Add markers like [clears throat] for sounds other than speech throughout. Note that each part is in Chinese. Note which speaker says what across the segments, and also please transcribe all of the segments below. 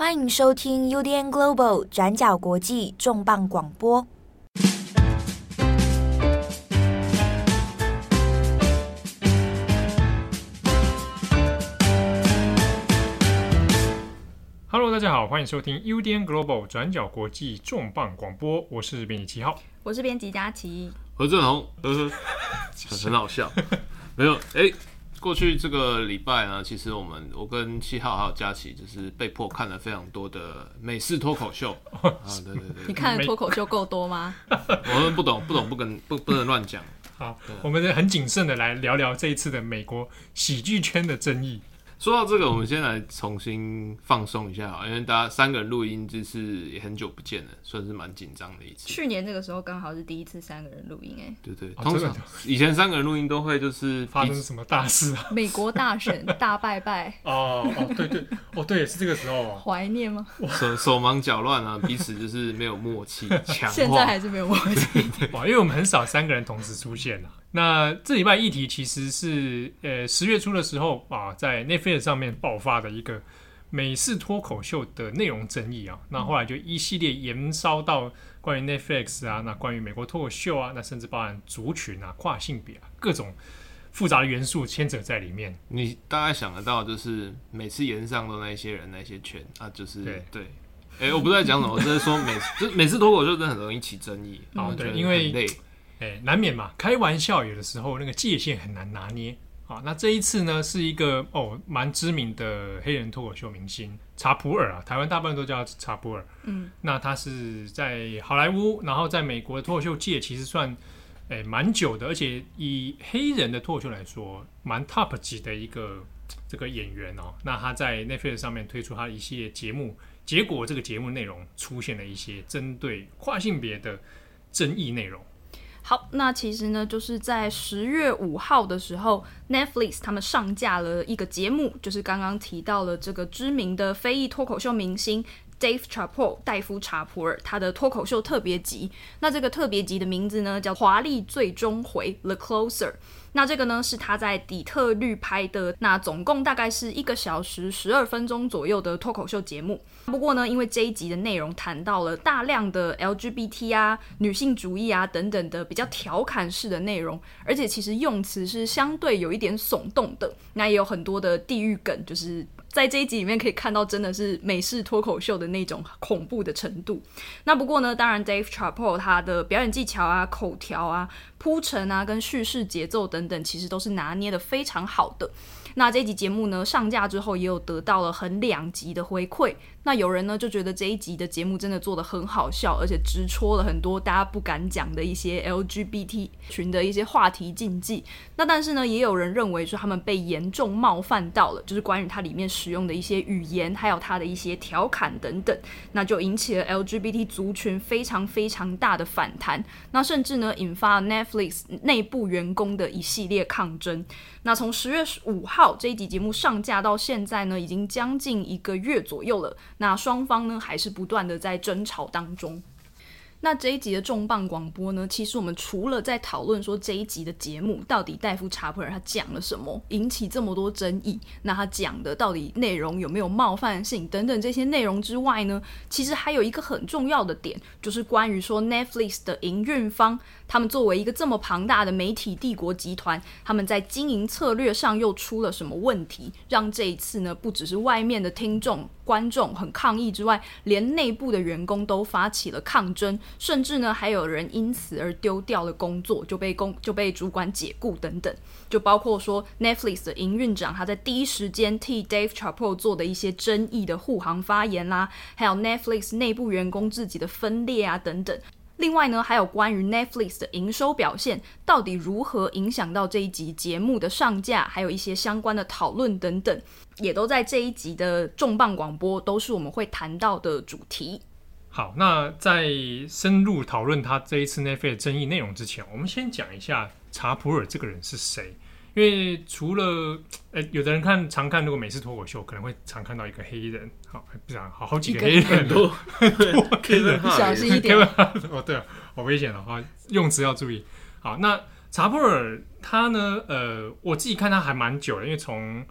Speaker 1: 欢迎收听 UDN Global 转角国际重磅广播。
Speaker 2: Hello，大家好，欢迎收听 UDN Global 转角国际重磅广播。我是编辑七号，
Speaker 3: 我是编辑佳琪，
Speaker 4: 何振宏，呵呵，很好笑，没有哎。过去这个礼拜呢，其实我们我跟七号还有佳琪，就是被迫看了非常多的美式脱口秀 [laughs] 啊，对对对，
Speaker 3: 你看的脱口秀够多吗？[laughs]
Speaker 4: 我们不懂不懂不跟不不能乱讲。
Speaker 2: 好，我们很谨慎的来聊聊这一次的美国喜剧圈的争议。
Speaker 4: 说到这个，我们先来重新放松一下，因为大家三个人录音就是也很久不见了，算是蛮紧张的一次。
Speaker 3: 去年这个时候刚好是第一次三个人录音，哎，
Speaker 4: 对对，通常以前三个人录音都会就是
Speaker 2: 发生什么大事啊？
Speaker 3: 美国大选大拜拜
Speaker 2: 哦哦对对哦对，是这个时候啊，
Speaker 3: 怀念吗？[laughs]
Speaker 4: 手手忙脚乱啊，彼此就是没有默契，[laughs] 强
Speaker 3: 现在还是没有默契 [laughs]
Speaker 2: 哇，因为我们很少三个人同时出现啊。那这礼拜议题其实是，呃，十月初的时候啊，在 Netflix 上面爆发的一个美式脱口秀的内容争议啊。那后来就一系列延烧到关于 Netflix 啊，那关于美国脱口秀啊，那甚至包含族群啊、跨性别啊各种复杂的元素牵扯在里面。
Speaker 4: 你大概想得到，就是每次延上的那些人、那些圈啊，就是对对。哎、欸，我不是在讲什么，我只是说每次 [laughs] 就每次脱口秀真的很容易起争议
Speaker 2: 啊。对，因为。哎，难免嘛，开玩笑有的时候那个界限很难拿捏啊。那这一次呢，是一个哦蛮知名的黑人脱口秀明星查普尔啊，台湾大部分都叫查普尔。嗯，那他是在好莱坞，然后在美国的脱口秀界其实算哎蛮久的，而且以黑人的脱口秀来说，蛮 top 级的一个这个演员哦。那他在 Netflix 上面推出他的一系列节目，结果这个节目内容出现了一些针对跨性别的争议内容。
Speaker 3: 好，那其实呢，就是在十月五号的时候，Netflix 他们上架了一个节目，就是刚刚提到了这个知名的非裔脱口秀明星 Dave Chappelle 戴夫·查普尔他的脱口秀特别集。那这个特别集的名字呢，叫《华丽最终回》The Closer。那这个呢，是他在底特律拍的，那总共大概是一个小时十二分钟左右的脱口秀节目。不过呢，因为这一集的内容谈到了大量的 LGBT 啊、女性主义啊等等的比较调侃式的内容，而且其实用词是相对有一点耸动的，那也有很多的地域梗，就是。在这一集里面可以看到，真的是美式脱口秀的那种恐怖的程度。那不过呢，当然 Dave Chappelle 他的表演技巧啊、口条啊、铺陈啊、跟叙事节奏等等，其实都是拿捏的非常好的。那这一集节目呢，上架之后，也有得到了很两极的回馈。那有人呢就觉得这一集的节目真的做得很好笑，而且直戳了很多大家不敢讲的一些 LGBT 群的一些话题禁忌。那但是呢，也有人认为说他们被严重冒犯到了，就是关于它里面使用的一些语言，还有它的一些调侃等等，那就引起了 LGBT 族群非常非常大的反弹。那甚至呢，引发了 Netflix 内部员工的一系列抗争。那从十月五号这一集节目上架到现在呢，已经将近一个月左右了。那双方呢，还是不断的在争吵当中。那这一集的重磅广播呢，其实我们除了在讨论说这一集的节目到底戴夫查普尔他讲了什么，引起这么多争议，那他讲的到底内容有没有冒犯性等等这些内容之外呢，其实还有一个很重要的点，就是关于说 Netflix 的营运方。他们作为一个这么庞大的媒体帝国集团，他们在经营策略上又出了什么问题，让这一次呢，不只是外面的听众观众很抗议之外，连内部的员工都发起了抗争，甚至呢，还有人因此而丢掉了工作，就被公就被主管解雇等等。就包括说 Netflix 的营运长他在第一时间替 Dave Chappelle 做的一些争议的护航发言啦，还有 Netflix 内部员工自己的分裂啊等等。另外呢，还有关于 Netflix 的营收表现到底如何影响到这一集节目的上架，还有一些相关的讨论等等，也都在这一集的重磅广播都是我们会谈到的主题。
Speaker 2: 好，那在深入讨论他这一次 Netflix 的争议内容之前，我们先讲一下查普尔这个人是谁。因为除了诶，有的人看常看如果美式脱口秀，可能会常看到一个黑人，好不然好好几个黑人都
Speaker 3: 黑人，小心一点
Speaker 2: 哦，对啊，好危险了哈，用词要注意。好，那查普尔他呢？呃，我自己看他还蛮久了，因为从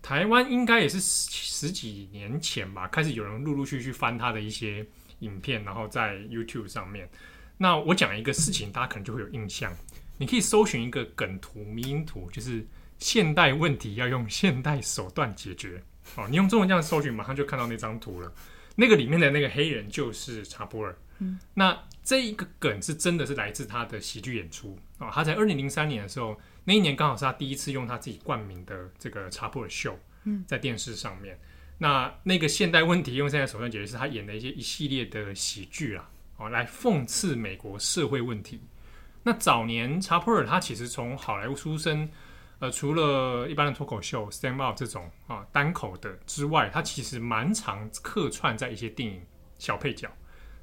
Speaker 2: 台湾应该也是十十几年前吧，开始有人陆陆续续翻他的一些影片，然后在 YouTube 上面。那我讲一个事情，大家可能就会有印象。你可以搜寻一个梗图、迷因图，就是现代问题要用现代手段解决。哦，你用中文这样搜寻，马上就看到那张图了。那个里面的那个黑人就是查普尔。嗯，那这一个梗是真的是来自他的喜剧演出啊。他在二零零三年的时候，那一年刚好是他第一次用他自己冠名的这个查普尔秀，嗯在电视上面。那那个现代问题用现在手段解决，是他演的一些一系列的喜剧啊。来讽刺美国社会问题。那早年查普尔他其实从好莱坞出身，呃，除了一般的脱口秀 stand up 这种啊单口的之外，他其实蛮常客串在一些电影小配角。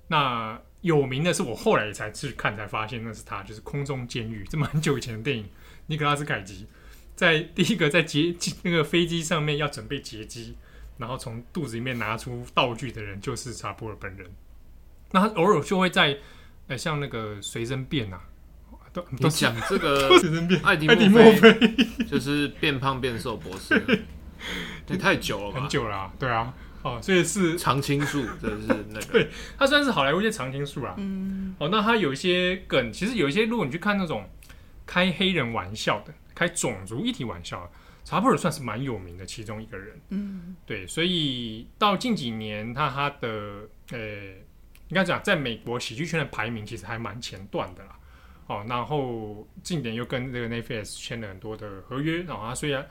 Speaker 2: 那有名的是我后来才去看才发现那是他，就是《空中监狱》这么很久以前的电影，尼可拉斯凯奇在第一个在劫那个飞机上面要准备劫机，然后从肚子里面拿出道具的人就是查普尔本人。那他偶尔就会在，呃，像那个随身变啊，都都
Speaker 4: 讲这个 [laughs] 随身变，艾迪莫菲就是变胖变瘦博士，[laughs] 对，太久了，
Speaker 2: 很久了，啊，对啊，哦，所以是
Speaker 4: 常青树，这是那个，[laughs]
Speaker 2: 对，他算是好莱坞一些常青树啊，嗯，哦，那他有一些梗，其实有一些，如果你去看那种开黑人玩笑的，开种族议题玩笑的，查普尔算是蛮有名的其中一个人，嗯，对，所以到近几年，他他的，呃。应该讲，在美国喜剧圈的排名其实还蛮前段的啦。哦，然后近年又跟这个 Netflix 签了很多的合约，然后他虽然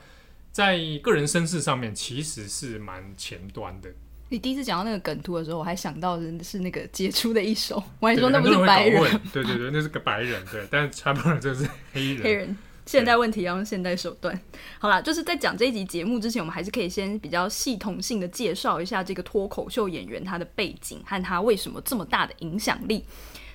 Speaker 2: 在个人身世上面其实是蛮前端的。
Speaker 3: 你第一次讲到那个梗图的时候，我还想到的是那个杰出的一手，我还说那不是白人。
Speaker 2: 对对对，那是个白人，对，但是查普尔就是黑人。
Speaker 3: 黑人。现代问题要用现代手段。好啦，就是在讲这一集节目之前，我们还是可以先比较系统性的介绍一下这个脱口秀演员他的背景和他为什么这么大的影响力。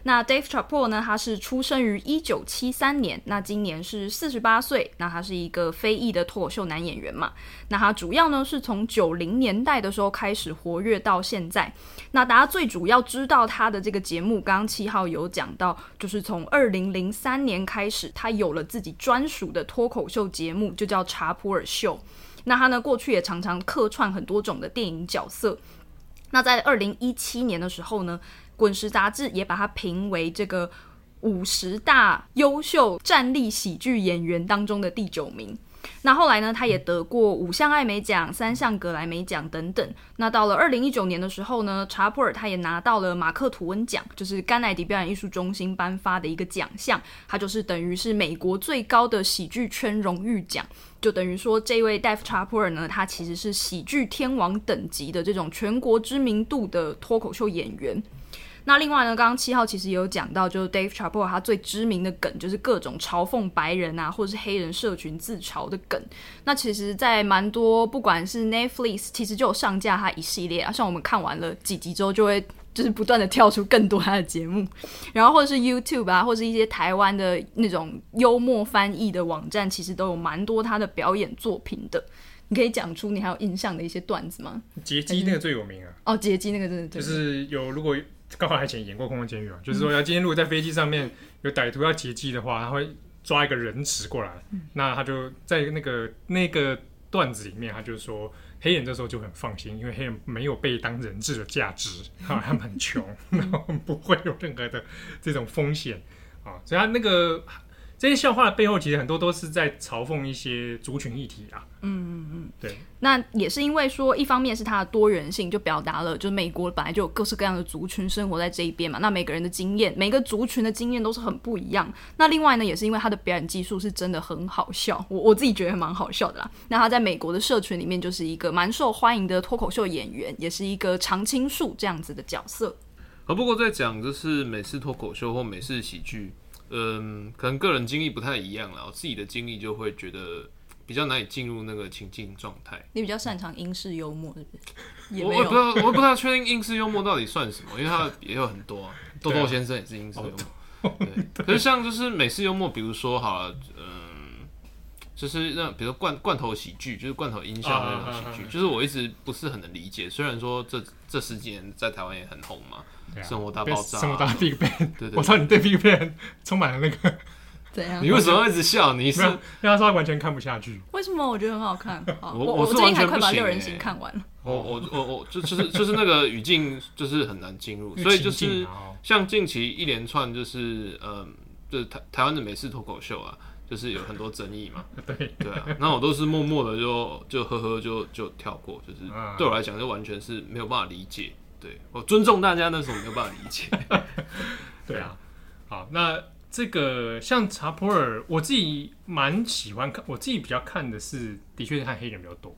Speaker 3: 那 Dave Chappelle 呢？他是出生于一九七三年，那今年是四十八岁。那他是一个非裔的脱口秀男演员嘛？那他主要呢是从九零年代的时候开始活跃到现在。那大家最主要知道他的这个节目，刚刚七号有讲到，就是从二零零三年开始，他有了自己专属的脱口秀节目，就叫查普尔秀。那他呢过去也常常客串很多种的电影角色。那在二零一七年的时候呢，滚石杂志也把他评为这个五十大优秀站立喜剧演员当中的第九名。那后来呢，他也得过五项艾美奖、三项格莱美奖等等。那到了二零一九年的时候呢，查普尔他也拿到了马克吐温奖，就是甘乃迪表演艺术中心颁发的一个奖项，他就是等于是美国最高的喜剧圈荣誉奖。就等于说，这位 Dave Chappelle 呢，他其实是喜剧天王等级的这种全国知名度的脱口秀演员。那另外呢，刚刚七号其实也有讲到，就是 Dave Chappelle 他最知名的梗就是各种嘲讽白人啊，或者是黑人社群自嘲的梗。那其实，在蛮多不管是 Netflix，其实就有上架他一系列啊，像我们看完了几集之后，就会就是不断的跳出更多他的节目，[laughs] 然后或者是 YouTube 啊，或者是一些台湾的那种幽默翻译的网站，其实都有蛮多他的表演作品的。你可以讲出你还有印象的一些段子吗？
Speaker 2: 劫机那个最有名啊！
Speaker 3: 哦，劫机那个真的
Speaker 2: 就是有如果。刚好还以前演过《空中监狱》嘛，就是说，要今天如果在飞机上面有歹徒要劫机的话，他会抓一个人质过来，那他就在那个那个段子里面，他就说黑人这时候就很放心，因为黑人没有被当人质的价值，啊，他们很穷，[laughs] 然后不会有任何的这种风险啊，所以他那个。这些笑话的背后，其实很多都是在嘲讽一些族群议题啊。嗯嗯嗯，对。
Speaker 3: 那也是因为说，一方面是它的多元性，就表达了，就是美国本来就有各式各样的族群生活在这一边嘛。那每个人的经验，每个族群的经验都是很不一样。那另外呢，也是因为他的表演技术是真的很好笑，我我自己觉得蛮好笑的啦。那他在美国的社群里面就是一个蛮受欢迎的脱口秀演员，也是一个常青树这样子的角色。
Speaker 4: 而不过在讲就是美式脱口秀或美式喜剧。嗯，可能个人经历不太一样了。我自己的经历就会觉得比较难以进入那个情境状态。
Speaker 3: 你比较擅长英式幽默，是不是？
Speaker 4: 我也不知道，我也不知道确定英式幽默到底算什么，因为它也有很多啊。[laughs] 豆豆先生也是英式幽默，对。可是像就是美式幽默，比如说好了，嗯，就是那比如说罐罐头喜剧，就是罐头音效那种喜剧，就是我一直不是很能理解。虽然说这这十几年在台湾也很红嘛。啊、生活大爆炸，
Speaker 2: 生活大 Big Bang，
Speaker 4: 对对，对，
Speaker 2: 我知道你对 Big Bang 充满了那个 [laughs]
Speaker 3: 怎样？
Speaker 4: 你为什么要一直笑？你是
Speaker 2: 因为他说他完全看不下去。
Speaker 3: 为什么？我觉得很好看。好 [laughs]
Speaker 4: 我
Speaker 3: 我
Speaker 4: 我
Speaker 3: 最近还快把六人行看完了。
Speaker 4: 我我我我就就是就是那个语境就是很难进入，[laughs] 所以就是像近期一连串就是嗯，就是台台湾的美式脱口秀啊，就是有很多争议嘛。
Speaker 2: 对，
Speaker 4: 对啊，那我都是默默的就就呵呵就就跳过，就是
Speaker 2: 嗯
Speaker 4: 对我来讲就完全是没有办法理解。对我尊重大家，那是我没有办法理解。[laughs]
Speaker 2: 对啊，好，那这个像查普尔，我自己蛮喜欢看，我自己比较看的是，的确是看黑人比较多。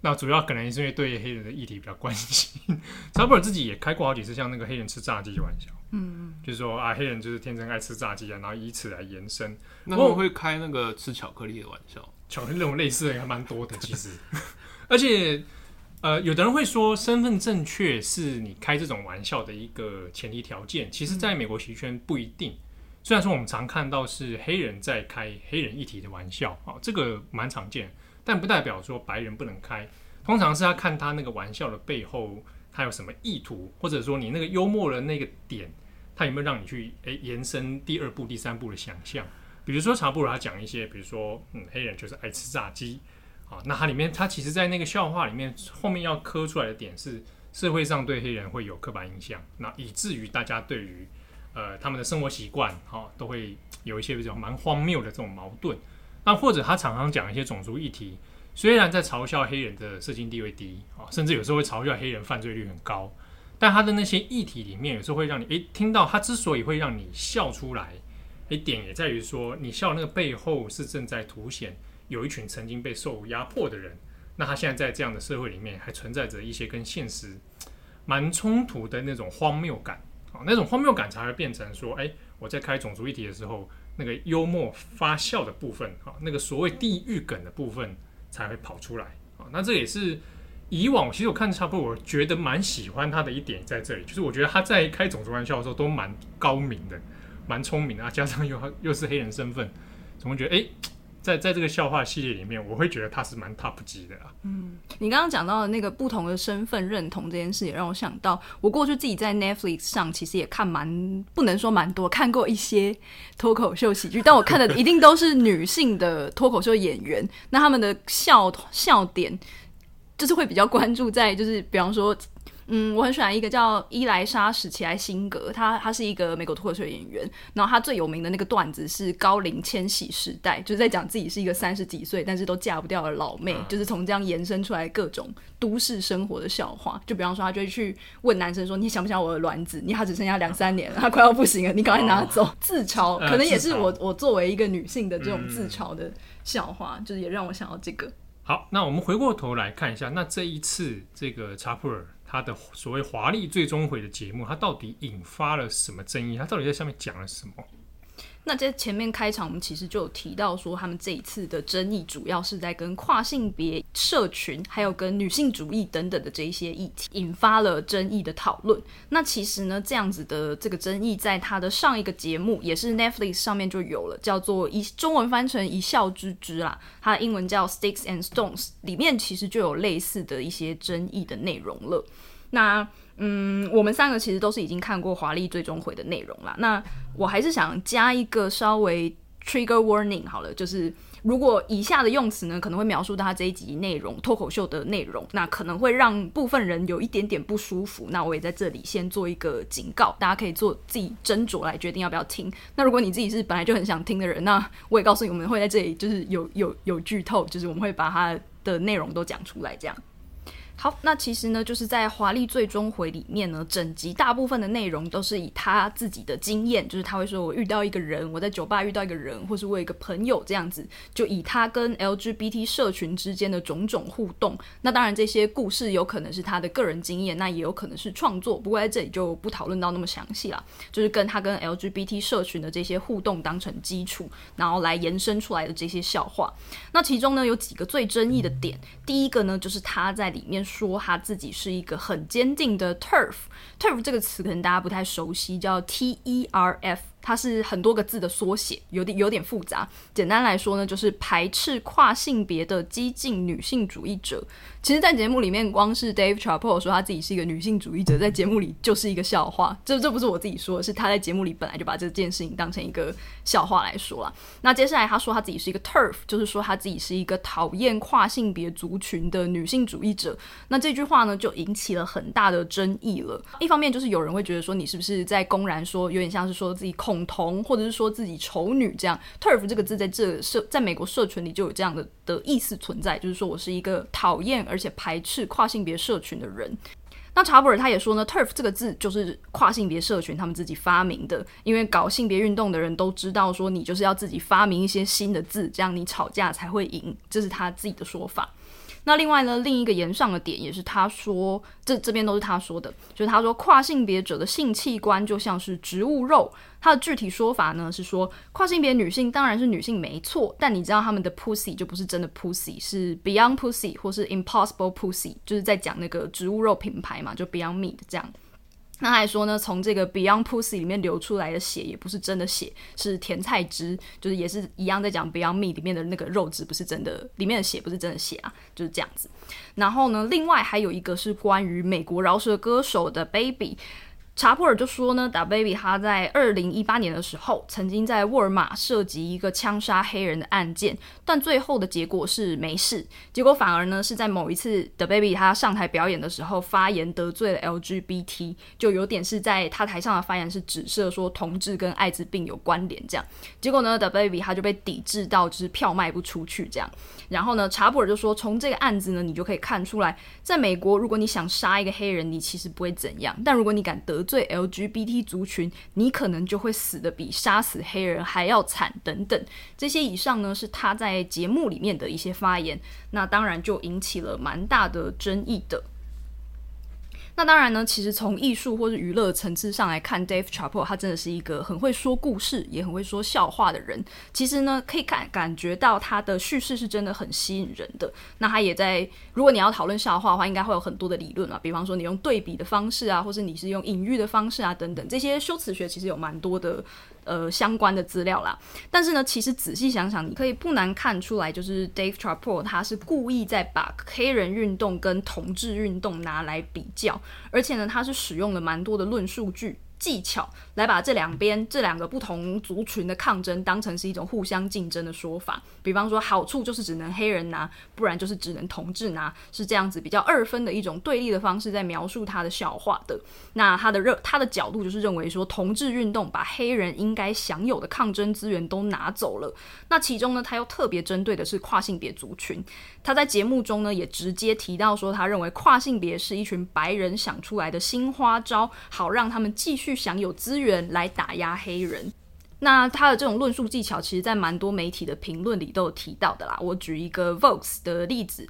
Speaker 2: 那主要可能是因为对黑人的议题比较关心。[laughs] 查普尔自己也开过好几次像那个黑人吃炸鸡的玩笑，嗯，就是说啊，黑人就是天生爱吃炸鸡啊，然后以此来延伸。
Speaker 4: 那我会开那个吃巧克力的玩笑，
Speaker 2: 巧克力那种类似的还蛮多的，其实，[laughs] 而且。呃，有的人会说身份正确是你开这种玩笑的一个前提条件，其实在美国喜剧圈不一定。虽然说我们常看到是黑人在开黑人议题的玩笑啊，这个蛮常见，但不代表说白人不能开。通常是要看他那个玩笑的背后，他有什么意图，或者说你那个幽默的那个点，他有没有让你去诶、欸、延伸第二步、第三步的想象。比如说查布尔他讲一些，比如说嗯，黑人就是爱吃炸鸡。啊，那它里面，它其实，在那个笑话里面，后面要磕出来的点是，社会上对黑人会有刻板印象，那以至于大家对于，呃，他们的生活习惯，哈，都会有一些比较蛮荒谬的这种矛盾。那或者他常常讲一些种族议题，虽然在嘲笑黑人的社经地位低，啊，甚至有时候会嘲笑黑人犯罪率很高，但他的那些议题里面，有时候会让你，诶，听到他之所以会让你笑出来，诶，点也在于说，你笑那个背后是正在凸显。有一群曾经被受压迫的人，那他现在在这样的社会里面，还存在着一些跟现实蛮冲突的那种荒谬感啊，那种荒谬感才会变成说，哎，我在开种族议题的时候，那个幽默发笑的部分啊，那个所谓地狱梗的部分才会跑出来啊。那这也是以往其实我看差不多，我觉得蛮喜欢他的一点在这里，就是我觉得他在开种族玩笑的时候都蛮高明的，蛮聪明啊，加上又又是黑人身份，总会觉得哎。诶在在这个笑话系列里面，我会觉得他是蛮 top 级的啊。
Speaker 3: 嗯，你刚刚讲到的那个不同的身份认同这件事，也让我想到，我过去自己在 Netflix 上其实也看蛮不能说蛮多，看过一些脱口秀喜剧，但我看的一定都是女性的脱口秀演员，那他们的笑笑点就是会比较关注在，就是比方说。嗯，我很喜欢一个叫伊莱莎史奇莱辛格，他他是一个美国脱口秀演员，然后他最有名的那个段子是高龄千禧时代，就是在讲自己是一个三十几岁但是都嫁不掉的老妹，嗯、就是从这样延伸出来各种都市生活的笑话。就比方说，他就会去问男生说：“你想不想我的卵子？你还只剩下两三年了，他快要不行了，你赶快拿走。哦”自嘲可能也是我我作为一个女性的这种自嘲的笑话，嗯、就是也让我想到这个。
Speaker 2: 好，那我们回过头来看一下，那这一次这个查普尔。他的所谓华丽最终回的节目，他到底引发了什么争议？他到底在下面讲了什么？
Speaker 3: 那在前面开场，我们其实就有提到说，他们这一次的争议主要是在跟跨性别社群，还有跟女性主义等等的这一些议题引发了争议的讨论。那其实呢，这样子的这个争议，在他的上一个节目，也是 Netflix 上面就有了，叫做一中文翻成一笑之之啦，它的英文叫 Sticks and Stones，里面其实就有类似的一些争议的内容了。那嗯，我们三个其实都是已经看过《华丽最终回》的内容啦。那我还是想加一个稍微 trigger warning 好了，就是如果以下的用词呢，可能会描述到他这一集内容脱口秀的内容，那可能会让部分人有一点点不舒服。那我也在这里先做一个警告，大家可以做自己斟酌来决定要不要听。那如果你自己是本来就很想听的人，那我也告诉你，我们会在这里就是有有有剧透，就是我们会把它的内容都讲出来，这样。好，那其实呢，就是在《华丽最终回》里面呢，整集大部分的内容都是以他自己的经验，就是他会说我遇到一个人，我在酒吧遇到一个人，或是我有一个朋友这样子，就以他跟 LGBT 社群之间的种种互动。那当然，这些故事有可能是他的个人经验，那也有可能是创作。不过在这里就不讨论到那么详细了，就是跟他跟 LGBT 社群的这些互动当成基础，然后来延伸出来的这些笑话。那其中呢，有几个最争议的点，第一个呢，就是他在里面。说他自己是一个很坚定的 turf。turf 这个词可能大家不太熟悉，叫 T E R F 它是很多个字的缩写，有点有点复杂。简单来说呢，就是排斥跨性别的激进女性主义者。其实，在节目里面，光是 Dave c h a p p e l l 说他自己是一个女性主义者，在节目里就是一个笑话。这这不是我自己说的，是他在节目里本来就把这件事情当成一个笑话来说了。那接下来他说他自己是一个 TERF，就是说他自己是一个讨厌跨性别族群的女性主义者。那这句话呢，就引起了很大的争议了。一方面就是有人会觉得说，你是不是在公然说，有点像是说自己控恐同，或者是说自己丑女这样。TERF 这个字在这社在美国社群里就有这样的的意思存在，就是说我是一个讨厌而且排斥跨性别社群的人。那查普尔他也说呢，TERF 这个字就是跨性别社群他们自己发明的，因为搞性别运动的人都知道说，你就是要自己发明一些新的字，这样你吵架才会赢，这是他自己的说法。那另外呢，另一个言上的点也是他说，这这边都是他说的，就是他说跨性别者的性器官就像是植物肉。他的具体说法呢是说，跨性别女性当然是女性没错，但你知道他们的 pussy 就不是真的 pussy，是 Beyond Pussy 或是 Impossible Pussy，就是在讲那个植物肉品牌嘛，就 Beyond Meat 这样。那还说呢，从这个 Beyond Pussy 里面流出来的血也不是真的血，是甜菜汁，就是也是一样在讲 Beyond Meat 里面的那个肉质不是真的，里面的血不是真的血啊，就是这样子。然后呢，另外还有一个是关于美国饶舌歌手的 Baby。查普尔就说呢，DaBaby 他在二零一八年的时候，曾经在沃尔玛涉及一个枪杀黑人的案件，但最后的结果是没事。结果反而呢是在某一次 DaBaby 他上台表演的时候，发言得罪了 LGBT，就有点是在他台上的发言是指涉说同志跟艾滋病有关联这样。结果呢，DaBaby 他就被抵制到就是票卖不出去这样。然后呢，查普尔就说，从这个案子呢，你就可以看出来，在美国，如果你想杀一个黑人，你其实不会怎样，但如果你敢得最 LGBT 族群，你可能就会死的比杀死黑人还要惨。等等，这些以上呢是他在节目里面的一些发言，那当然就引起了蛮大的争议的。那当然呢，其实从艺术或是娱乐层次上来看，Dave Chappelle 他真的是一个很会说故事，也很会说笑话的人。其实呢，可以感感觉到他的叙事是真的很吸引人的。那他也在，如果你要讨论笑话的话，应该会有很多的理论啊，比方说你用对比的方式啊，或是你是用隐喻的方式啊，等等，这些修辞学其实有蛮多的。呃，相关的资料啦，但是呢，其实仔细想想，你可以不难看出来，就是 Dave Chappelle 他是故意在把黑人运动跟同志运动拿来比较，而且呢，他是使用了蛮多的论数据。技巧来把这两边这两个不同族群的抗争当成是一种互相竞争的说法，比方说好处就是只能黑人拿，不然就是只能同志拿，是这样子比较二分的一种对立的方式在描述他的笑话的。那他的热他的角度就是认为说同志运动把黑人应该享有的抗争资源都拿走了。那其中呢，他又特别针对的是跨性别族群。他在节目中呢也直接提到说，他认为跨性别是一群白人想出来的新花招，好让他们继续。享有资源人来打压黑人，那他的这种论述技巧，其实在蛮多媒体的评论里都有提到的啦。我举一个 Vox 的例子。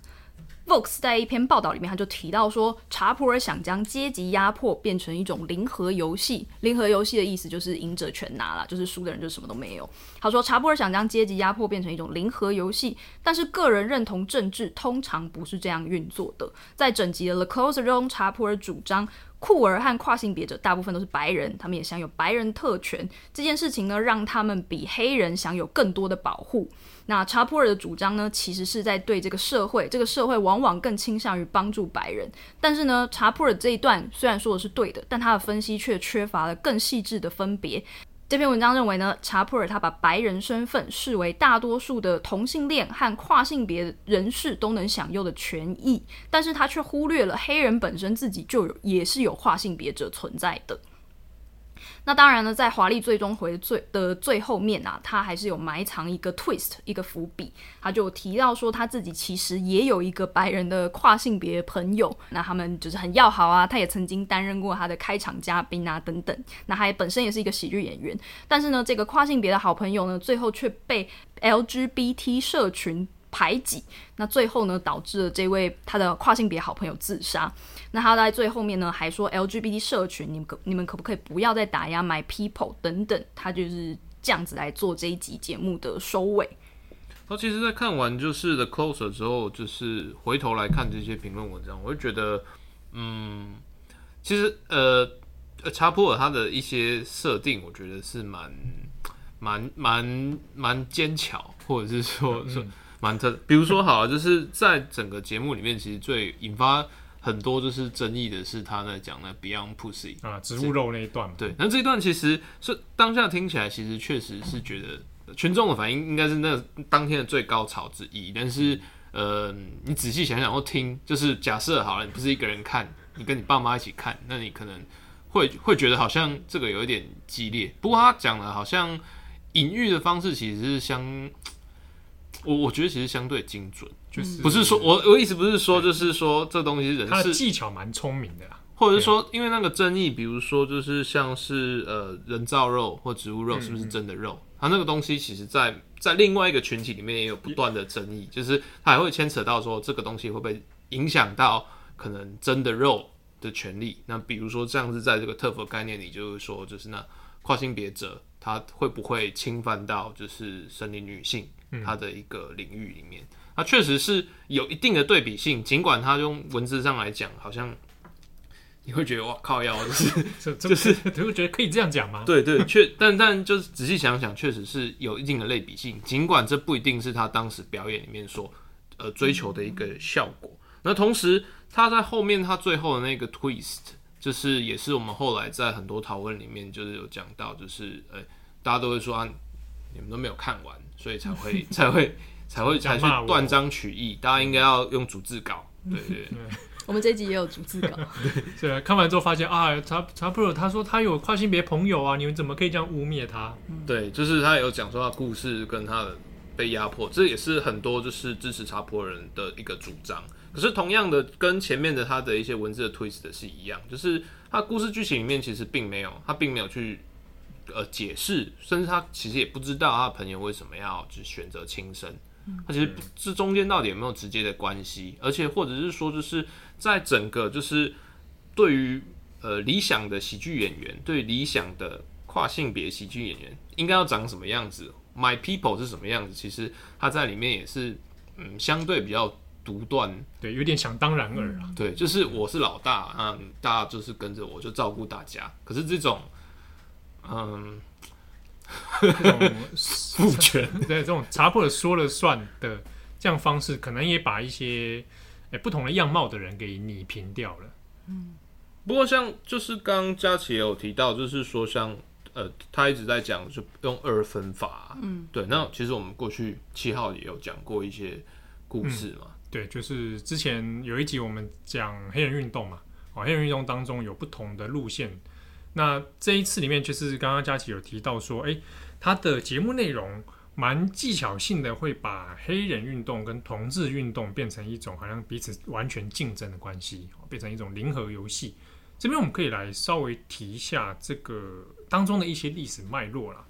Speaker 3: Vox 在一篇报道里面，他就提到说，查普尔想将阶级压迫变成一种零和游戏。零和游戏的意思就是赢者全拿了，就是输的人就什么都没有。他说，查普尔想将阶级压迫变成一种零和游戏，但是个人认同政治通常不是这样运作的。在整集的 The Closer 中，查普尔主张。酷儿和跨性别者大部分都是白人，他们也享有白人特权。这件事情呢，让他们比黑人享有更多的保护。那查普尔的主张呢，其实是在对这个社会，这个社会往往更倾向于帮助白人。但是呢，查普尔这一段虽然说的是对的，但他的分析却缺乏了更细致的分别。这篇文章认为呢，查普尔他把白人身份视为大多数的同性恋和跨性别人士都能享有的权益，但是他却忽略了黑人本身自己就有也是有跨性别者存在的。那当然呢，在华丽最终回最的最后面啊，他还是有埋藏一个 twist，一个伏笔。他就提到说，他自己其实也有一个白人的跨性别朋友，那他们就是很要好啊。他也曾经担任过他的开场嘉宾啊，等等。那还本身也是一个喜剧演员，但是呢，这个跨性别的好朋友呢，最后却被 LGBT 社群排挤，那最后呢，导致了这位他的跨性别好朋友自杀。那他在最后面呢，还说 LGBT 社群，你们可你们可不可以不要再打压 My People 等等？他就是这样子来做这一集节目的收尾。
Speaker 4: 他其实，在看完就是 The Closer 之后，就是回头来看这些评论文章，我就觉得，嗯，其实呃。呃，查普尔他的一些设定，我觉得是蛮蛮蛮蛮坚巧，或者是说说蛮特。比如说，好了，就是在整个节目里面，其实最引发很多就是争议的是他在讲那 Beyond Pussy
Speaker 2: 啊，植物肉那一段。
Speaker 4: 对，那这一段其实是当下听起来，其实确实是觉得群众的反应应该是那当天的最高潮之一。但是，呃，你仔细想想或听，就是假设好了，你不是一个人看，你跟你爸妈一起看，那你可能。会会觉得好像这个有一点激烈，不过他讲的好像隐喻的方式其实是相，我我觉得其实相对精准，就是不是说我我意思不是说就是说这东西人
Speaker 2: 他的技巧蛮聪明的啦，
Speaker 4: 或者是说因为那个争议，比如说就是像是呃人造肉或植物肉是不是真的肉，它那个东西其实在在另外一个群体里面也有不断的争议，就是它还会牵扯到说这个东西会不会影响到可能真的肉。的权利，那比如说这样子，在这个 TERF 的概念里，就是说，就是那跨性别者他会不会侵犯到就是生理女性他的一个领域里面？它确实是有一定的对比性，尽管他用文字上来讲，好像你会觉得哇靠腰，就是 [laughs] 就是 [laughs]
Speaker 2: 你会觉得可以这样讲吗？
Speaker 4: 对对，确但但就是仔细想想，确实是有一定的类比性，尽管这不一定是他当时表演里面所呃追求的一个效果。那同时。他在后面，他最后的那个 twist，就是也是我们后来在很多讨论里面，就是有讲到，就是呃、欸，大家都会说啊，你们都没有看完，所以才会才会才会才去断章取义，大家应该要用逐字稿，对对 [laughs] 对。
Speaker 3: 我们这一集也有逐字稿，
Speaker 2: 对，[laughs] 对，看完之后发现啊，查查普尔他说他有跨性别朋友啊，你们怎么可以这样污蔑他？
Speaker 4: 对，就是他有讲说他故事跟他的被压迫，这也是很多就是支持查普尔人的一个主张。可是同样的，跟前面的他的一些文字的 twist 是一样，就是他故事剧情里面其实并没有，他并没有去呃解释，甚至他其实也不知道他的朋友为什么要就选择轻生，他其实这中间到底有没有直接的关系，而且或者是说，就是在整个就是对于呃理想的喜剧演员，对理想的跨性别喜剧演员应该要长什么样子，My People 是什么样子，其实他在里面也是嗯相对比较。独断，
Speaker 2: 对，有点想当然耳啊。
Speaker 4: 对，就是我是老大，嗯，大家就是跟着我，就照顾大家。可是这种，嗯，
Speaker 2: 这种父权，[laughs] 对，这种查普尔说了算的这样方式，可能也把一些诶、欸、不同的样貌的人给拟平掉了。
Speaker 4: 嗯，不过像就是刚刚佳琪也有提到，就是说像呃，他一直在讲就用二分法，嗯，对。那其实我们过去七号也有讲过一些故事嘛。嗯
Speaker 2: 对，就是之前有一集我们讲黑人运动嘛，哦，黑人运动当中有不同的路线。那这一次里面，就是刚刚佳琪有提到说，哎，他的节目内容蛮技巧性的，会把黑人运动跟同志运动变成一种好像彼此完全竞争的关系，变成一种零和游戏。这边我们可以来稍微提一下这个当中的一些历史脉络啦。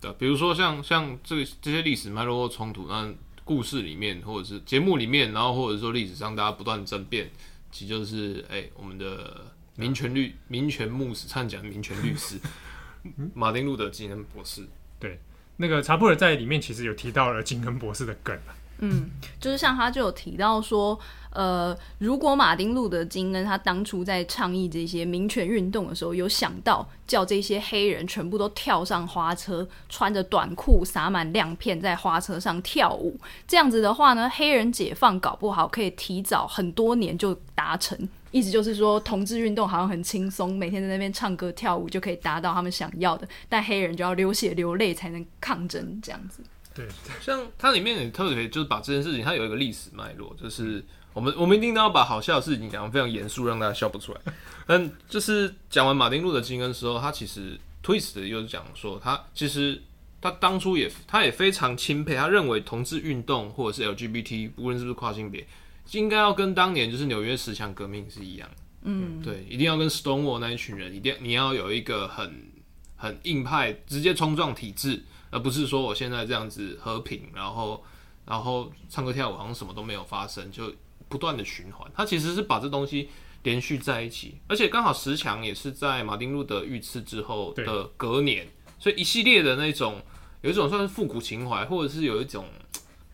Speaker 4: 对，比如说像像这个这些历史脉络或冲突，那。故事里面，或者是节目里面，然后或者说历史上，大家不断争辩，其实就是哎、我们的民权律、民权牧师，唱讲民权律师，[laughs] 马丁路德金恩博士。
Speaker 2: 对，那个查普尔在里面其实有提到了金恩博士的梗。
Speaker 3: 嗯，就是像他就有提到说，呃，如果马丁路德金恩他当初在倡议这些民权运动的时候，有想到叫这些黑人全部都跳上花车，穿着短裤，洒满亮片在花车上跳舞，这样子的话呢，黑人解放搞不好可以提早很多年就达成。[laughs] 意思就是说，同志运动好像很轻松，每天在那边唱歌跳舞就可以达到他们想要的，但黑人就要流血流泪才能抗争，这样子。
Speaker 2: 对，
Speaker 4: 像它里面也特别就是把这件事情，它有一个历史脉络，就是我们我们一定都要把好笑的事情讲得非常严肃，让大家笑不出来。[laughs] 但就是讲完马丁路德金恩之后，他其实 twist 又是讲说，他其实他当初也他也非常钦佩，他认为同志运动或者是 LGBT，无论是不是跨性别，应该要跟当年就是纽约十强革命是一样。嗯，对，一定要跟 Stonewall 那一群人，一定你要有一个很很硬派，直接冲撞体制。而不是说我现在这样子和平，然后然后唱歌跳舞，好像什么都没有发生，就不断的循环。他其实是把这东西连续在一起，而且刚好十强也是在马丁路德遇刺之后的隔年，所以一系列的那种有一种算是复古情怀，或者是有一种，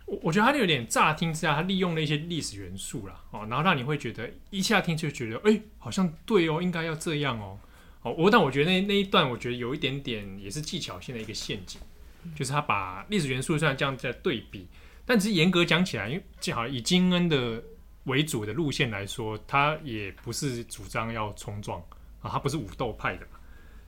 Speaker 2: 我我觉得他有点乍听之下，他利用了一些历史元素啦，哦，然后让你会觉得一下听就觉得，哎，好像对哦，应该要这样哦。哦，我但我觉得那那一段，我觉得有一点点也是技巧性的一个陷阱，就是他把历史元素虽然这样在对比，但其实严格讲起来，因为正好以金恩的为主的路线来说，他也不是主张要冲撞啊，他不是武斗派的嘛。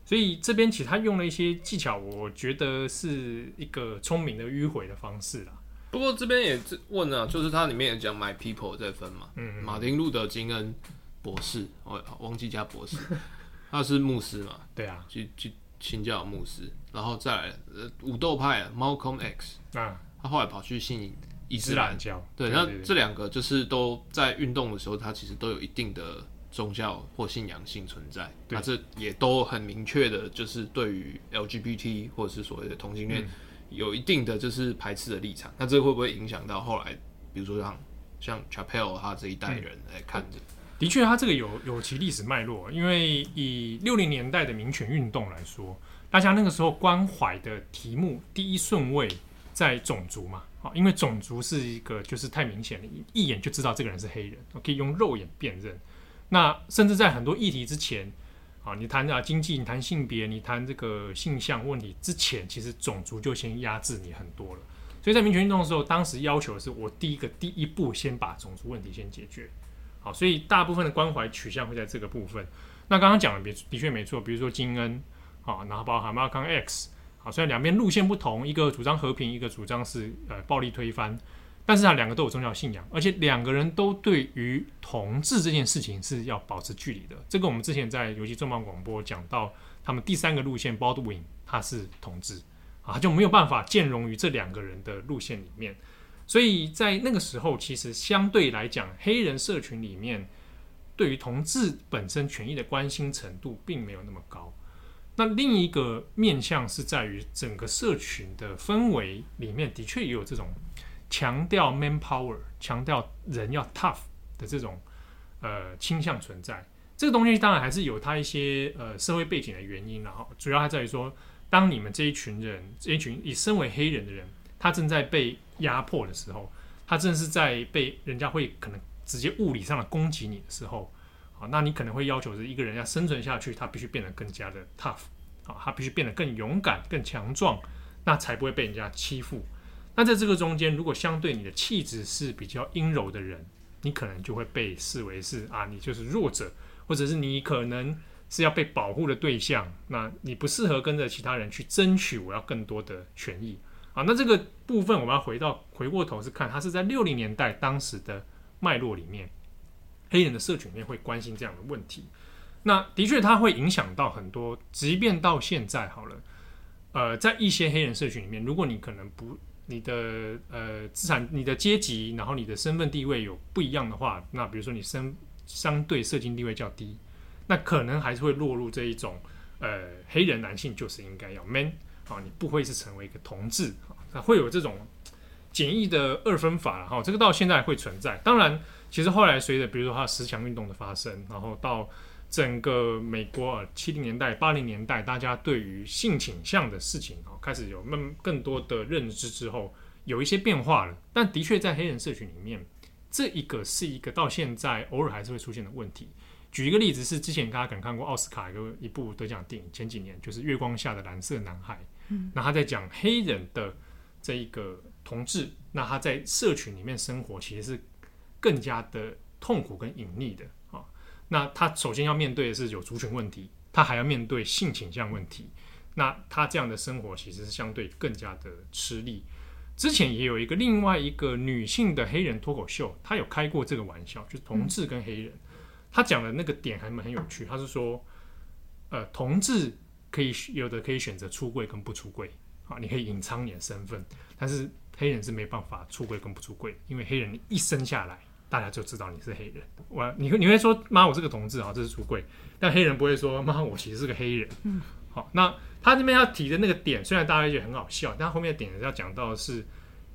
Speaker 2: 所以这边其实他用了一些技巧，我觉得是一个聪明的迂回的方式啦。
Speaker 4: 不过这边也问啊，就是它里面也讲 My People 在分嘛，嗯，嗯，马丁路德金恩博士，我忘记加博士，[laughs] 他是牧师嘛，
Speaker 2: 对啊，
Speaker 4: 去去请教牧师，然后再来呃武斗派 Malcolm X 啊，他后来跑去信伊斯兰。教，对，那这两个就是都在运动的时候，他其实都有一定的。宗教或信仰性存在，那这也都很明确的，就是对于 LGBT 或者是所谓的同性恋有一定的就是排斥的立场。那这会不会影响到后来，比如说像像 Chappelle 他这一代人来看着？
Speaker 2: 的确，他这个有有其历史脉络，因为以六零年代的民权运动来说，大家那个时候关怀的题目第一顺位在种族嘛，啊，因为种族是一个就是太明显了，一眼就知道这个人是黑人，可以用肉眼辨认。那甚至在很多议题之前，啊，你谈啊经济，你谈性别，你谈这个性向问题之前，其实种族就先压制你很多了。所以在民权运动的时候，当时要求的是我第一个第一步先把种族问题先解决。好，所以大部分的关怀取向会在这个部分。那刚刚讲的，的的确没错，比如说金恩，啊，然后包含马康 X，好，虽然两边路线不同，一个主张和平，一个主张是呃暴力推翻。但是他两个都有宗教信仰，而且两个人都对于同志这件事情是要保持距离的。这个我们之前在游戏重磅广播讲到，他们第三个路线 Baldwin 他是同志啊，他就没有办法兼容于这两个人的路线里面。所以在那个时候，其实相对来讲，黑人社群里面对于同志本身权益的关心程度并没有那么高。那另一个面向是在于整个社群的氛围里面，的确也有这种。强调 man power，强调人要 tough 的这种呃倾向存在，这个东西当然还是有它一些呃社会背景的原因，然后主要还在于说，当你们这一群人，这一群以身为黑人的人，他正在被压迫的时候，他正是在被人家会可能直接物理上的攻击你的时候，啊，那你可能会要求是一个人要生存下去，他必须变得更加的 tough，啊，他必须变得更勇敢、更强壮，那才不会被人家欺负。那在这个中间，如果相对你的气质是比较阴柔的人，你可能就会被视为是啊，你就是弱者，或者是你可能是要被保护的对象。那你不适合跟着其他人去争取我要更多的权益啊。那这个部分我们要回到回过头是看，它是在六零年代当时的脉络里面，黑人的社群里面会关心这样的问题。那的确，它会影响到很多，即便到现在好了，呃，在一些黑人社群里面，如果你可能不你的呃资产、你的阶级，然后你的身份地位有不一样的话，那比如说你身相对社经地位较低，那可能还是会落入这一种呃黑人男性就是应该要 man 啊，你不会是成为一个同志啊，会有这种简易的二分法哈，这个到现在会存在。当然，其实后来随着比如说他的十强运动的发生，然后到整个美国七零年代、八零年代，大家对于性倾向的事情啊，开始有更更多的认知之后，有一些变化了。但的确，在黑人社群里面，这一个是一个到现在偶尔还是会出现的问题。举一个例子是，之前大家可能看过奥斯卡一个一部得奖电影，前几年就是《月光下的蓝色男孩》。嗯，那他在讲黑人的这一个同志，那他在社群里面生活其实是更加的痛苦跟隐匿的啊。那他首先要面对的是有族群问题，他还要面对性倾向问题。那他这样的生活其实是相对更加的吃力。之前也有一个另外一个女性的黑人脱口秀，他有开过这个玩笑，就是同志跟黑人。他讲的那个点还蛮很有趣，他是说，呃，同志可以有的可以选择出柜跟不出柜啊，你可以隐藏你的身份，但是黑人是没办法出柜跟不出柜，因为黑人一生下来。大家就知道你是黑人。我你会你会说妈，我是个同志啊，这是出柜。但黑人不会说妈，我其实是个黑人。嗯，好，那他这边要提的那个点，虽然大家觉得很好笑，但后面的点要讲到的是，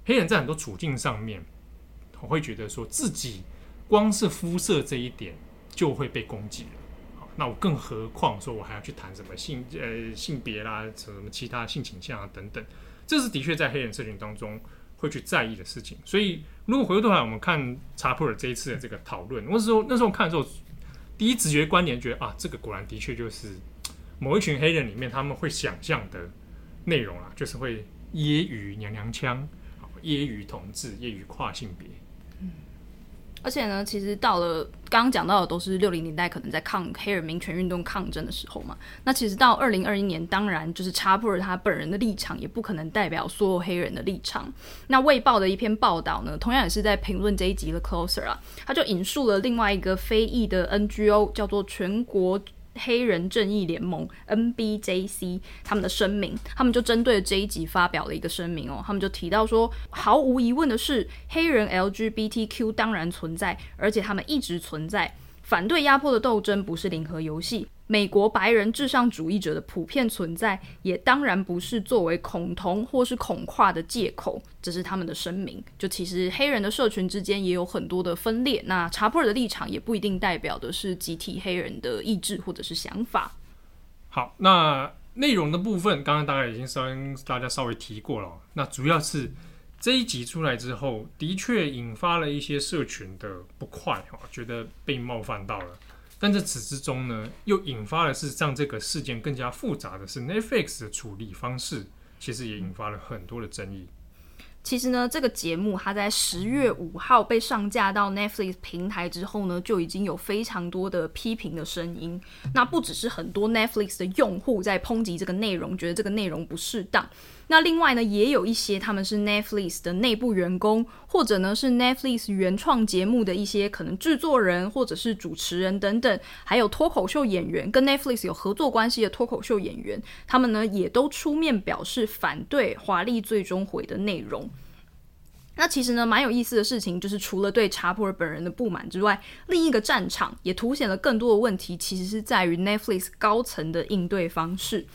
Speaker 2: 黑人在很多处境上面，我会觉得说自己光是肤色这一点就会被攻击了。好，那我更何况说我还要去谈什么性呃性别啦，什么其他性倾向啊等等，这是的确在黑人社群当中会去在意的事情，所以如果回过头来，我们看查普尔这一次的这个讨论，那时候那时候看的时候，第一直觉观点觉得啊，这个果然的确就是某一群黑人里面他们会想象的内容啊，就是会揶揄娘娘腔，揶揄同志，揶揄跨性别。
Speaker 3: 而且呢，其实到了刚刚讲到的都是六零年代，可能在抗黑人民权运动抗争的时候嘛。那其实到二零二一年，当然就是查普尔他本人的立场，也不可能代表所有黑人的立场。那《卫报》的一篇报道呢，同样也是在评论这一集的 Closer 啊，他就引述了另外一个非裔的 NGO，叫做全国。黑人正义联盟 （NBJC） 他们的声明，他们就针对这一集发表了一个声明哦。他们就提到说，毫无疑问的是，黑人 LGBTQ 当然存在，而且他们一直存在。反对压迫的斗争不是零和游戏。美国白人至上主义者的普遍存在，也当然不是作为恐同或是恐跨的借口。这是他们的声明。就其实黑人的社群之间也有很多的分裂。那查普尔的立场也不一定代表的是集体黑人的意志或者是想法。
Speaker 2: 好，那内容的部分，刚刚大概已经稍微大家稍微提过了。那主要是这一集出来之后，的确引发了一些社群的不快，哈，觉得被冒犯到了。但在此之中呢，又引发的是让这个事件更加复杂的是 Netflix 的处理方式，其实也引发了很多的争议。
Speaker 3: 其实呢，这个节目它在十月五号被上架到 Netflix 平台之后呢，就已经有非常多的批评的声音。那不只是很多 Netflix 的用户在抨击这个内容，觉得这个内容不适当。那另外呢，也有一些他们是 Netflix 的内部员工，或者呢是 Netflix 原创节目的一些可能制作人或者是主持人等等，还有脱口秀演员跟 Netflix 有合作关系的脱口秀演员，他们呢也都出面表示反对《华丽最终回》的内容。那其实呢，蛮有意思的事情就是，除了对查普尔本人的不满之外，另一个战场也凸显了更多的问题，其实是在于 Netflix 高层的应对方式。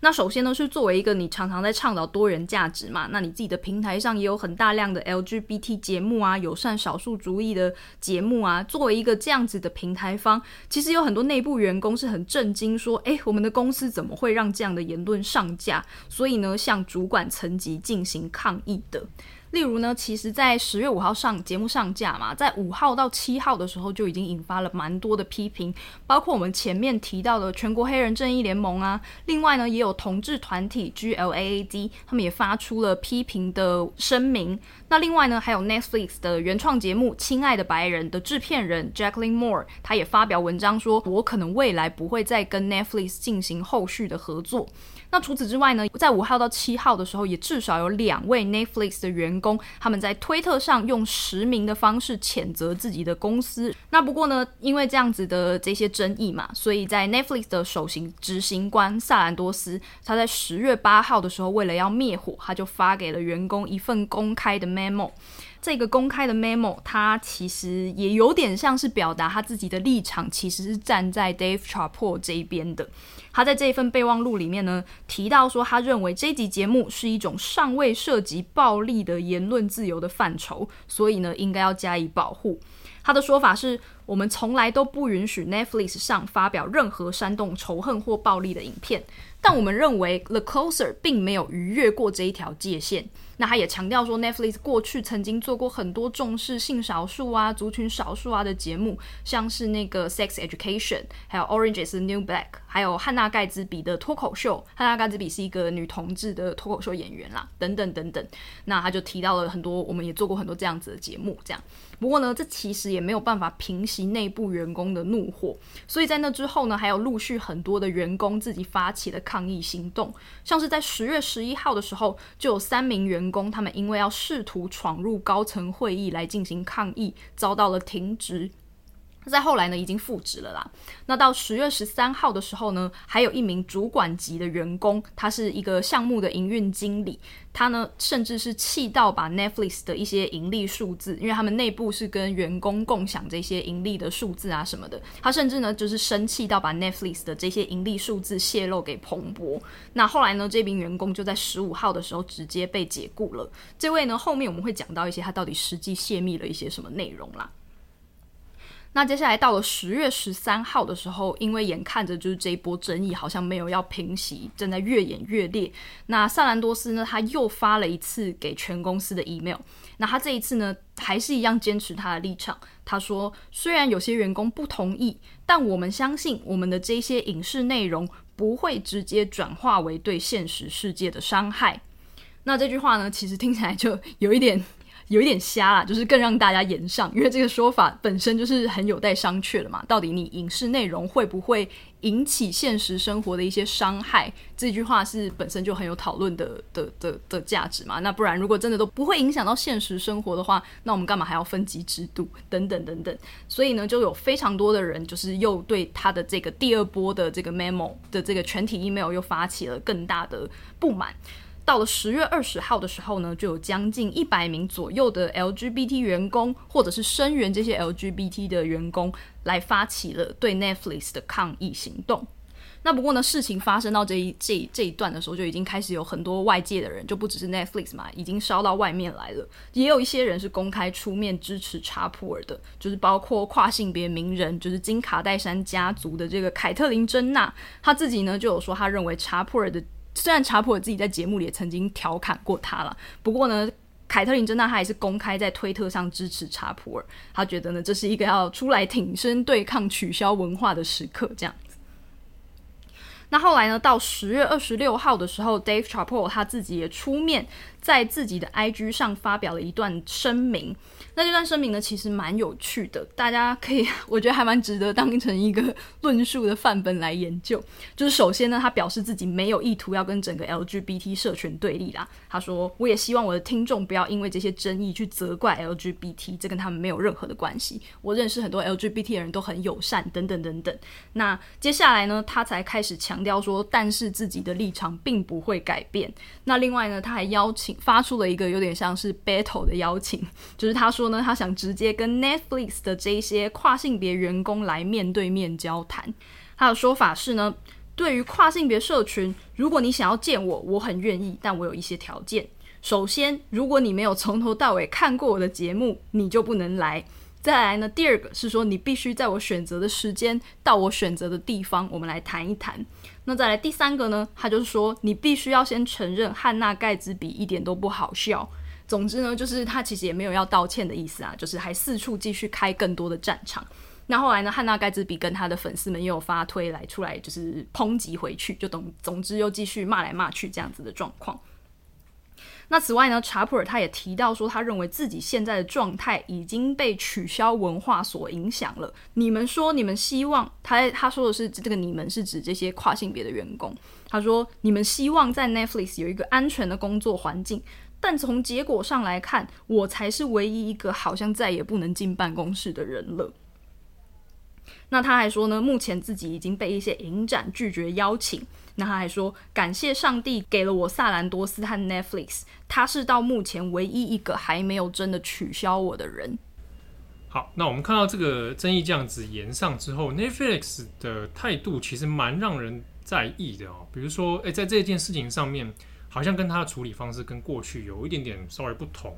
Speaker 3: 那首先呢，是作为一个你常常在倡导多元价值嘛，那你自己的平台上也有很大量的 LGBT 节目啊，友善少数族裔的节目啊。作为一个这样子的平台方，其实有很多内部员工是很震惊，说：“诶，我们的公司怎么会让这样的言论上架？”所以呢，向主管层级进行抗议的。例如呢，其实，在十月五号上节目上架嘛，在五号到七号的时候就已经引发了蛮多的批评，包括我们前面提到的全国黑人正义联盟啊，另外呢，也有同志团体 GLAAD，他们也发出了批评的声明。那另外呢，还有 Netflix 的原创节目《亲爱的白人》的制片人 Jacqueline Moore，他也发表文章说，我可能未来不会再跟 Netflix 进行后续的合作。那除此之外呢，在五号到七号的时候，也至少有两位 Netflix 的员工，他们在推特上用实名的方式谴责自己的公司。那不过呢，因为这样子的这些争议嘛，所以在 Netflix 的首席执行官萨兰多斯，他在十月八号的时候，为了要灭火，他就发给了员工一份公开的 memo。这个公开的 memo，它其实也有点像是表达他自己的立场，其实是站在 Dave Chappelle 这一边的。他在这一份备忘录里面呢，提到说，他认为这集节目是一种尚未涉及暴力的言论自由的范畴，所以呢，应该要加以保护。他的说法是，我们从来都不允许 Netflix 上发表任何煽动仇恨或暴力的影片，但我们认为 The Closer 并没有逾越过这一条界限。那他也强调说，Netflix 过去曾经做过很多重视性少数啊、族群少数啊的节目，像是那个 Sex Education，还有 Orange is New Black，还有汉娜盖茨比的脱口秀。汉娜盖茨比是一个女同志的脱口秀演员啦，等等等等。那他就提到了很多，我们也做过很多这样子的节目，这样。不过呢，这其实也没有办法平息内部员工的怒火，所以在那之后呢，还有陆续很多的员工自己发起了抗议行动，像是在十月十一号的时候，就有三名员工，他们因为要试图闯入高层会议来进行抗议，遭到了停职。在后来呢，已经复职了啦。那到十月十三号的时候呢，还有一名主管级的员工，他是一个项目的营运经理，他呢甚至是气到把 Netflix 的一些盈利数字，因为他们内部是跟员工共享这些盈利的数字啊什么的，他甚至呢就是生气到把 Netflix 的这些盈利数字泄露给彭博。那后来呢，这名员工就在十五号的时候直接被解雇了。这位呢，后面我们会讲到一些他到底实际泄密了一些什么内容啦。那接下来到了十月十三号的时候，因为眼看着就是这一波争议好像没有要平息，正在越演越烈。那萨兰多斯呢，他又发了一次给全公司的 email。那他这一次呢，还是一样坚持他的立场。他说，虽然有些员工不同意，但我们相信我们的这些影视内容不会直接转化为对现实世界的伤害。那这句话呢，其实听起来就有一点。有一点瞎啦，就是更让大家言上，因为这个说法本身就是很有待商榷的嘛。到底你影视内容会不会引起现实生活的一些伤害？这句话是本身就很有讨论的的的的价值嘛。那不然如果真的都不会影响到现实生活的话，那我们干嘛还要分级制度等等等等？所以呢，就有非常多的人就是又对他的这个第二波的这个 memo 的这个全体 email 又发起了更大的不满。到了十月二十号的时候呢，就有将近一百名左右的 LGBT 员工，或者是声援这些 LGBT 的员工，来发起了对 Netflix 的抗议行动。那不过呢，事情发生到这一这一这一段的时候，就已经开始有很多外界的人，就不只是 Netflix 嘛，已经烧到外面来了。也有一些人是公开出面支持查普尔的，就是包括跨性别名人，就是金卡戴珊家族的这个凯特琳珍娜，她自己呢就有说，她认为查普尔的。虽然查普尔自己在节目里也曾经调侃过他了，不过呢，凯特琳珍娜她也是公开在推特上支持查普尔，她觉得呢，这是一个要出来挺身对抗取消文化的时刻，这样子。那后来呢，到十月二十六号的时候，Dave Chappell 他自己也出面在自己的 IG 上发表了一段声明。那这段声明呢，其实蛮有趣的，大家可以，[laughs] 我觉得还蛮值得当成一个论述的范本来研究。就是首先呢，他表示自己没有意图要跟整个 LGBT 社群对立啦。他说：“我也希望我的听众不要因为这些争议去责怪 LGBT，这跟他们没有任何的关系。我认识很多 LGBT 的人都很友善，等等等等。”那接下来呢，他才开始强调说，但是自己的立场并不会改变。那另外呢，他还邀请发出了一个有点像是 battle 的邀请，[laughs] 就是他说。呢，他想直接跟 Netflix 的这些跨性别员工来面对面交谈。他的说法是呢，对于跨性别社群，如果你想要见我，我很愿意，但我有一些条件。首先，如果你没有从头到尾看过我的节目，你就不能来。再来呢，第二个是说，你必须在我选择的时间到我选择的地方，我们来谈一谈。那再来第三个呢，他就是说，你必须要先承认汉娜盖茨比一点都不好笑。总之呢，就是他其实也没有要道歉的意思啊，就是还四处继续开更多的战场。那后来呢，汉娜盖茨比跟他的粉丝们又有发推来出来，就是抨击回去，就总总之又继续骂来骂去这样子的状况。那此外呢，查普尔他也提到说，他认为自己现在的状态已经被取消文化所影响了。你们说，你们希望他他说的是这个，你们是指这些跨性别的员工。他说，你们希望在 Netflix 有一个安全的工作环境。但从结果上来看，我才是唯一一个好像再也不能进办公室的人了。那他还说呢，目前自己已经被一些影展拒绝邀请。那他还说，感谢上帝给了我萨兰多斯和 Netflix，他是到目前唯一一个还没有真的取消我的人。
Speaker 2: 好，那我们看到这个争议这样子延上之后，Netflix 的态度其实蛮让人在意的哦。比如说，诶，在这件事情上面。好像跟他的处理方式跟过去有一点点稍微不同。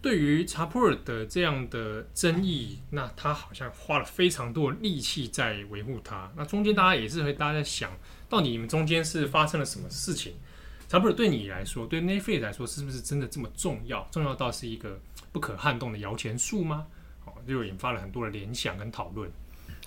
Speaker 2: 对于查普尔的这样的争议，那他好像花了非常多的力气在维护他。那中间大家也是会大家在想，到底你们中间是发生了什么事情？查普尔对你来说，对内费来说，是不是真的这么重要？重要到是一个不可撼动的摇钱树吗？哦，就引发了很多的联想跟讨论。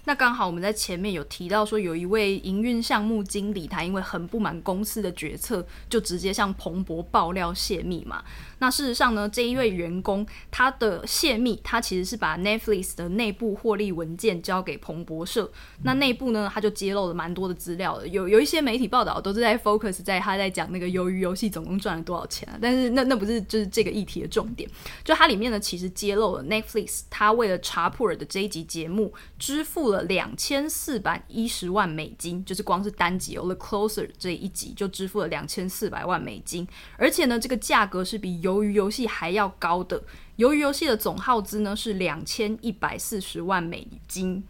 Speaker 3: 那刚好我们在前面有提到说，有一位营运项目经理，他因为很不满公司的决策，就直接向彭博爆料泄密嘛。那事实上呢，这一位员工他的泄密，他其实是把 Netflix 的内部获利文件交给彭博社。那内部呢，他就揭露了蛮多的资料的。有有一些媒体报道都是在 focus 在他在讲那个鱿鱼游戏总共赚了多少钱啊，但是那那不是就是这个议题的重点。就它里面呢，其实揭露了 Netflix 他为了查普尔的这一集节目支付了两千四百一十万美金，就是光是单集《The Closer》这一集就支付了两千四百万美金，而且呢，这个价格是比《鱿鱼游戏》还要高的。《鱿鱼游戏》的总耗资呢是两千一百四十万美金。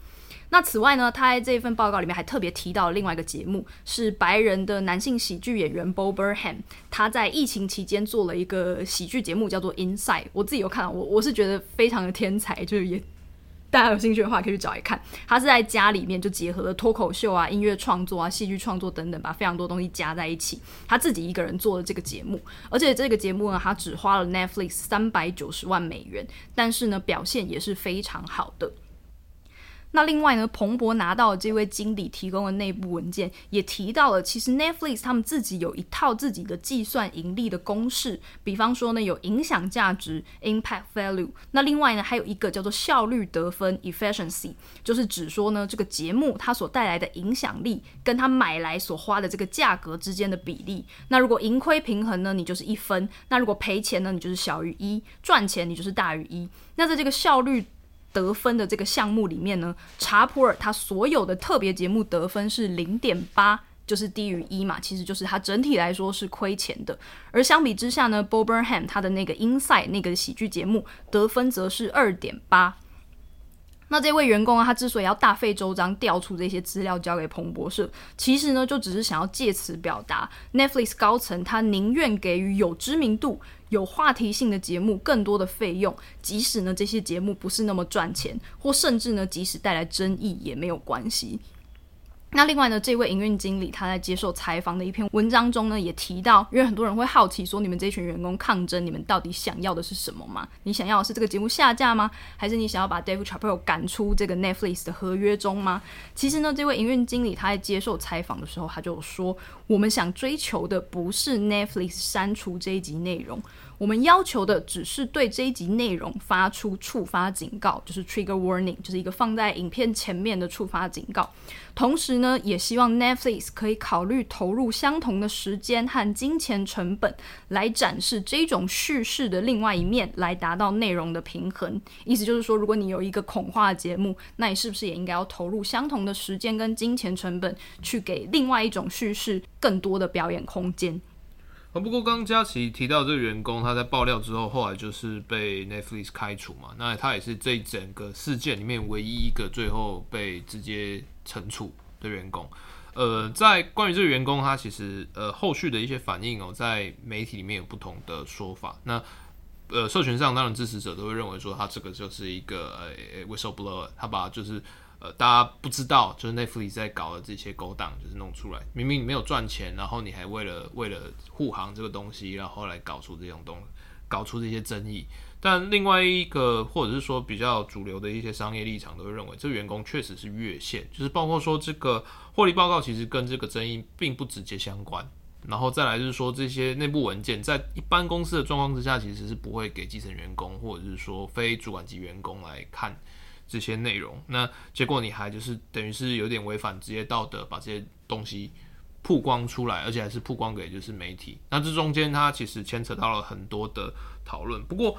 Speaker 3: 那此外呢，他在这一份报告里面还特别提到了另外一个节目，是白人的男性喜剧演员 Bo Burnham，他在疫情期间做了一个喜剧节目，叫做《Inside》。我自己有看到，我我是觉得非常的天才，就是也。大家有兴趣的话，可以去找一看。他是在家里面就结合了脱口秀啊、音乐创作啊、戏剧创作等等，把非常多东西加在一起。他自己一个人做了这个节目，而且这个节目呢，他只花了 Netflix 三百九十万美元，但是呢，表现也是非常好的。那另外呢，彭博拿到这位经理提供的内部文件也提到了，其实 Netflix 他们自己有一套自己的计算盈利的公式，比方说呢，有影响价值 （impact value），那另外呢，还有一个叫做效率得分 （efficiency），就是指说呢，这个节目它所带来的影响力跟它买来所花的这个价格之间的比例。那如果盈亏平衡呢，你就是一分；那如果赔钱呢，你就是小于一；赚钱你就是大于一。那在这个效率得分的这个项目里面呢，查普尔他所有的特别节目得分是零点八，就是低于一嘛，其实就是他整体来说是亏钱的。而相比之下呢，Bo Burnham 他的那个 Inside 那个喜剧节目得分则是二点八。那这位员工啊，他之所以要大费周章调出这些资料交给彭博社，其实呢，就只是想要借此表达 Netflix 高层他宁愿给予有知名度、有话题性的节目更多的费用，即使呢这些节目不是那么赚钱，或甚至呢即使带来争议也没有关系。那另外呢，这位营运经理他在接受采访的一篇文章中呢，也提到，因为很多人会好奇说，你们这群员工抗争，你们到底想要的是什么吗？你想要的是这个节目下架吗？还是你想要把 Dave Chappelle 赶出这个 Netflix 的合约中吗？其实呢，这位营运经理他在接受采访的时候，他就说，我们想追求的不是 Netflix 删除这一集内容。我们要求的只是对这一集内容发出触发警告，就是 trigger warning，就是一个放在影片前面的触发警告。同时呢，也希望 Netflix 可以考虑投入相同的时间和金钱成本来展示这种叙事的另外一面，来达到内容的平衡。意思就是说，如果你有一个恐吓节目，那你是不是也应该要投入相同的时间跟金钱成本，去给另外一种叙事更多的表演空间？
Speaker 4: 啊，不过刚刚佳琪提到这个员工，他在爆料之后，后来就是被 Netflix 开除嘛。那他也是这整个事件里面唯一一个最后被直接惩处的员工。呃，在关于这个员工，他其实呃后续的一些反应哦，在媒体里面有不同的说法。那呃，社群上当然支持者都会认为说，他这个就是一个呃 whistleblower，他把就是。呃，大家不知道，就是奈夫里在搞的这些勾当，就是弄出来，明明你没有赚钱，然后你还为了为了护航这个东西，然后来搞出这种东，搞出这些争议。但另外一个，或者是说比较主流的一些商业立场，都会认为这员工确实是越线，就是包括说这个获利报告其实跟这个争议并不直接相关。然后再来就是说，这些内部文件在一般公司的状况之下，其实是不会给基层员工或者是说非主管级员工来看。这些内容，那结果你还就是等于是有点违反职业道德，把这些东西曝光出来，而且还是曝光给就是媒体。那这中间它其实牵扯到了很多的讨论。不过，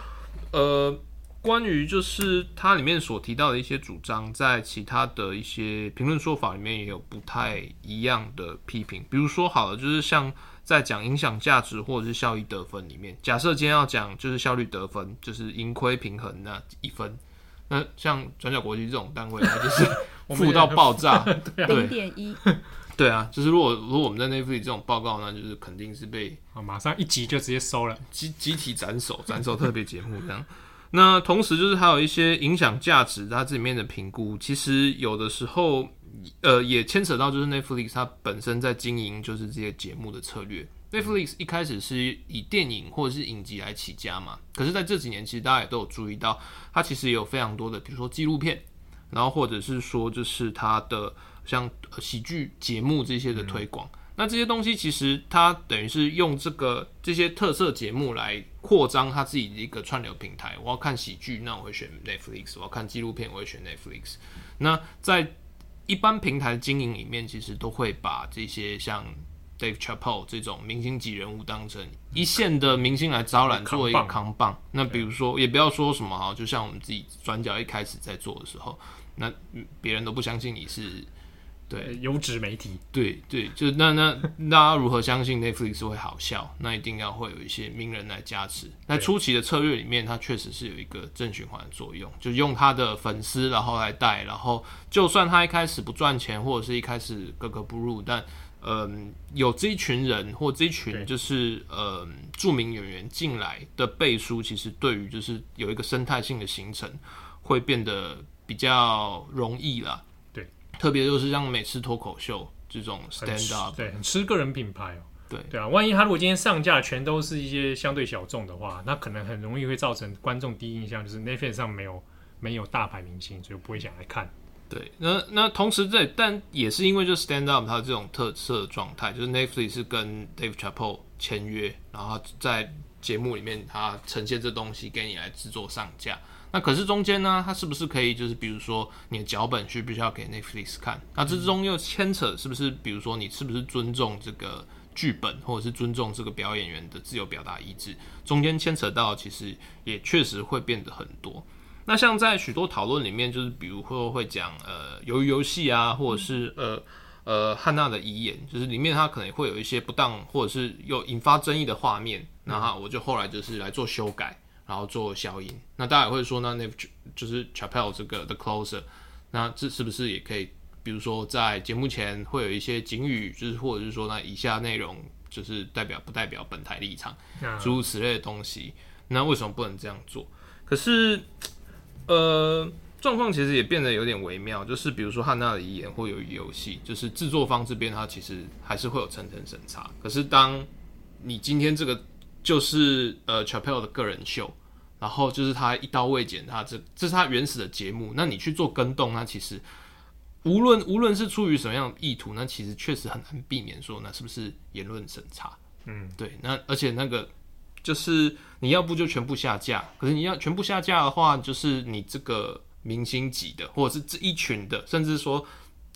Speaker 4: 呃，关于就是它里面所提到的一些主张，在其他的一些评论说法里面也有不太一样的批评。比如说，好了，就是像在讲影响价值或者是效益得分里面，假设今天要讲就是效率得分，就是盈亏平衡那一分。那像转角国际这种单位，它就是 [laughs] 负到爆炸，
Speaker 3: 零点一。[laughs]
Speaker 4: 对啊，就是如果如果我们在 Netflix 这种报告，呢就是肯定是被
Speaker 2: 啊马上一集就直接收了，
Speaker 4: 集集体斩首，斩首特别节目这样。那同时就是还有一些影响价值，它这里面的评估，其实有的时候呃也牵扯到就是 Netflix 它本身在经营就是这些节目的策略。Netflix 一开始是以电影或者是影集来起家嘛，可是在这几年，其实大家也都有注意到，它其实也有非常多的，比如说纪录片，然后或者是说就是它的像喜剧节目这些的推广。嗯、那这些东西其实它等于是用这个这些特色节目来扩张它自己的一个串流平台。我要看喜剧，那我会选 Netflix；我要看纪录片，我会选 Netflix。那在一般平台经营里面，其实都会把这些像。Dave Chappelle 这种明星级人物当成一线的明星来招揽，作为一个扛棒。那比如说，也不要说什么哈，就像我们自己转角一开始在做的时候，那别人都不相信你是对
Speaker 2: 优质媒体。
Speaker 4: 对对，就那那大家如何相信 Netflix 会好笑？那一定要会有一些名人来加持。在初期的策略里面，它确实是有一个正循环的作用，就用他的粉丝然后来带，然后就算他一开始不赚钱，或者是一开始格格不入，但嗯，有这一群人或这一群就是呃著名演员进来的背书，其实对于就是有一个生态性的形成，会变得比较容易啦。
Speaker 2: 对，
Speaker 4: 特别就是像美式脱口秀这种 stand up，
Speaker 2: 对，很吃个人品牌哦。
Speaker 4: 对
Speaker 2: 对啊，万一他如果今天上架全都是一些相对小众的话，那可能很容易会造成观众第一印象就是 Netflix 上没有没有大牌明星，所以不会想来看。
Speaker 4: 对，那那同时在，但也是因为就 Stand Up 它这种特色状态，就是 Netflix 是跟 Dave Chappelle 签约，然后在节目里面他呈现这东西给你来制作上架。那可是中间呢，它是不是可以就是比如说你的脚本需不需要给 Netflix 看？那之中又牵扯是不是比如说你是不是尊重这个剧本，或者是尊重这个表演员的自由表达意志？中间牵扯到其实也确实会变得很多。那像在许多讨论里面，就是比如说会讲呃，由于游戏啊，或者是呃呃汉娜的遗言，就是里面它可能会有一些不当或者是有引发争议的画面，那哈我就后来就是来做修改，然后做消音。那大家也会说，那那就是 Chapel 这个 The Closer，那这是不是也可以，比如说在节目前会有一些警语，就是或者是说那以下内容就是代表不代表本台立场，诸如此类的东西，那为什么不能这样做？可是。呃，状况其实也变得有点微妙，就是比如说汉娜的遗言或鱿鱼游戏，就是制作方这边它其实还是会有层层审查。可是当你今天这个就是呃 Chappelle 的个人秀，然后就是他一刀未剪，他这这是他原始的节目，那你去做跟动，那其实无论无论是出于什么样的意图，那其实确实很难避免说那是不是言论审查？嗯，对，那而且那个。就是你要不就全部下架，可是你要全部下架的话，就是你这个明星级的，或者是这一群的，甚至说，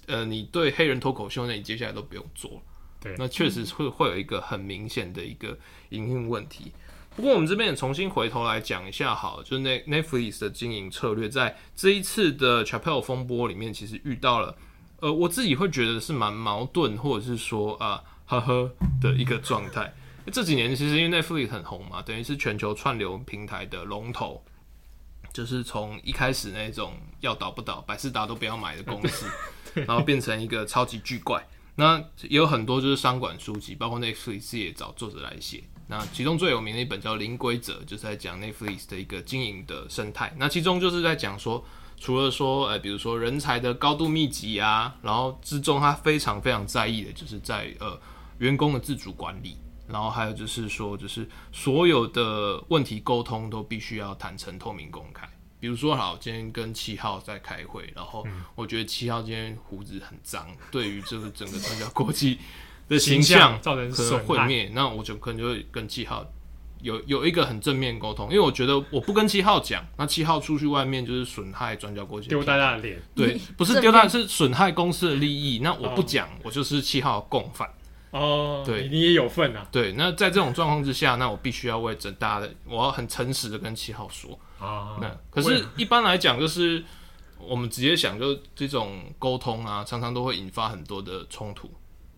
Speaker 4: 呃，你对黑人脱口秀，那你接下来都不用做了。对，那确实会会有一个很明显的一个营运问题。不过我们这边也重新回头来讲一下，好，就是那 Netflix 的经营策略，在这一次的 Chappelle 风波里面，其实遇到了，呃，我自己会觉得是蛮矛盾，或者是说啊，呵呵的一个状态。这几年其实因为 Netflix 很红嘛，等于是全球串流平台的龙头，就是从一开始那种要倒不倒、百事达都不要买的公司，[laughs] 然后变成一个超级巨怪。那也有很多就是商管书籍，包括 Netflix 也找作者来写。那其中最有名的一本叫《零规则》，就是在讲 Netflix 的一个经营的生态。那其中就是在讲说，除了说，呃，比如说人才的高度密集啊，然后之中他非常非常在意的就是在呃员工的自主管理。然后还有就是说，就是所有的问题沟通都必须要坦诚、透明、公开。比如说，好，今天跟七号在开会，然后我觉得七号今天胡子很脏，对于这个整个转角国际的形象造成可能毁灭，那我就可能就会跟七号有有一个很正面沟通，因为我觉得我不跟七号讲，那七号出去外面就是损害转角国际，丢大家的脸。对，不是丢大，是损害公司的利益。那我不讲，我就是七号共犯。哦，对，你也有份啊。对，那在这种状况之下，那我必须要为整大家的，我要很诚实的跟七号说啊。那可是，一般来讲，就是我们直接想，就这种沟通啊，常常都会引发很多的冲突。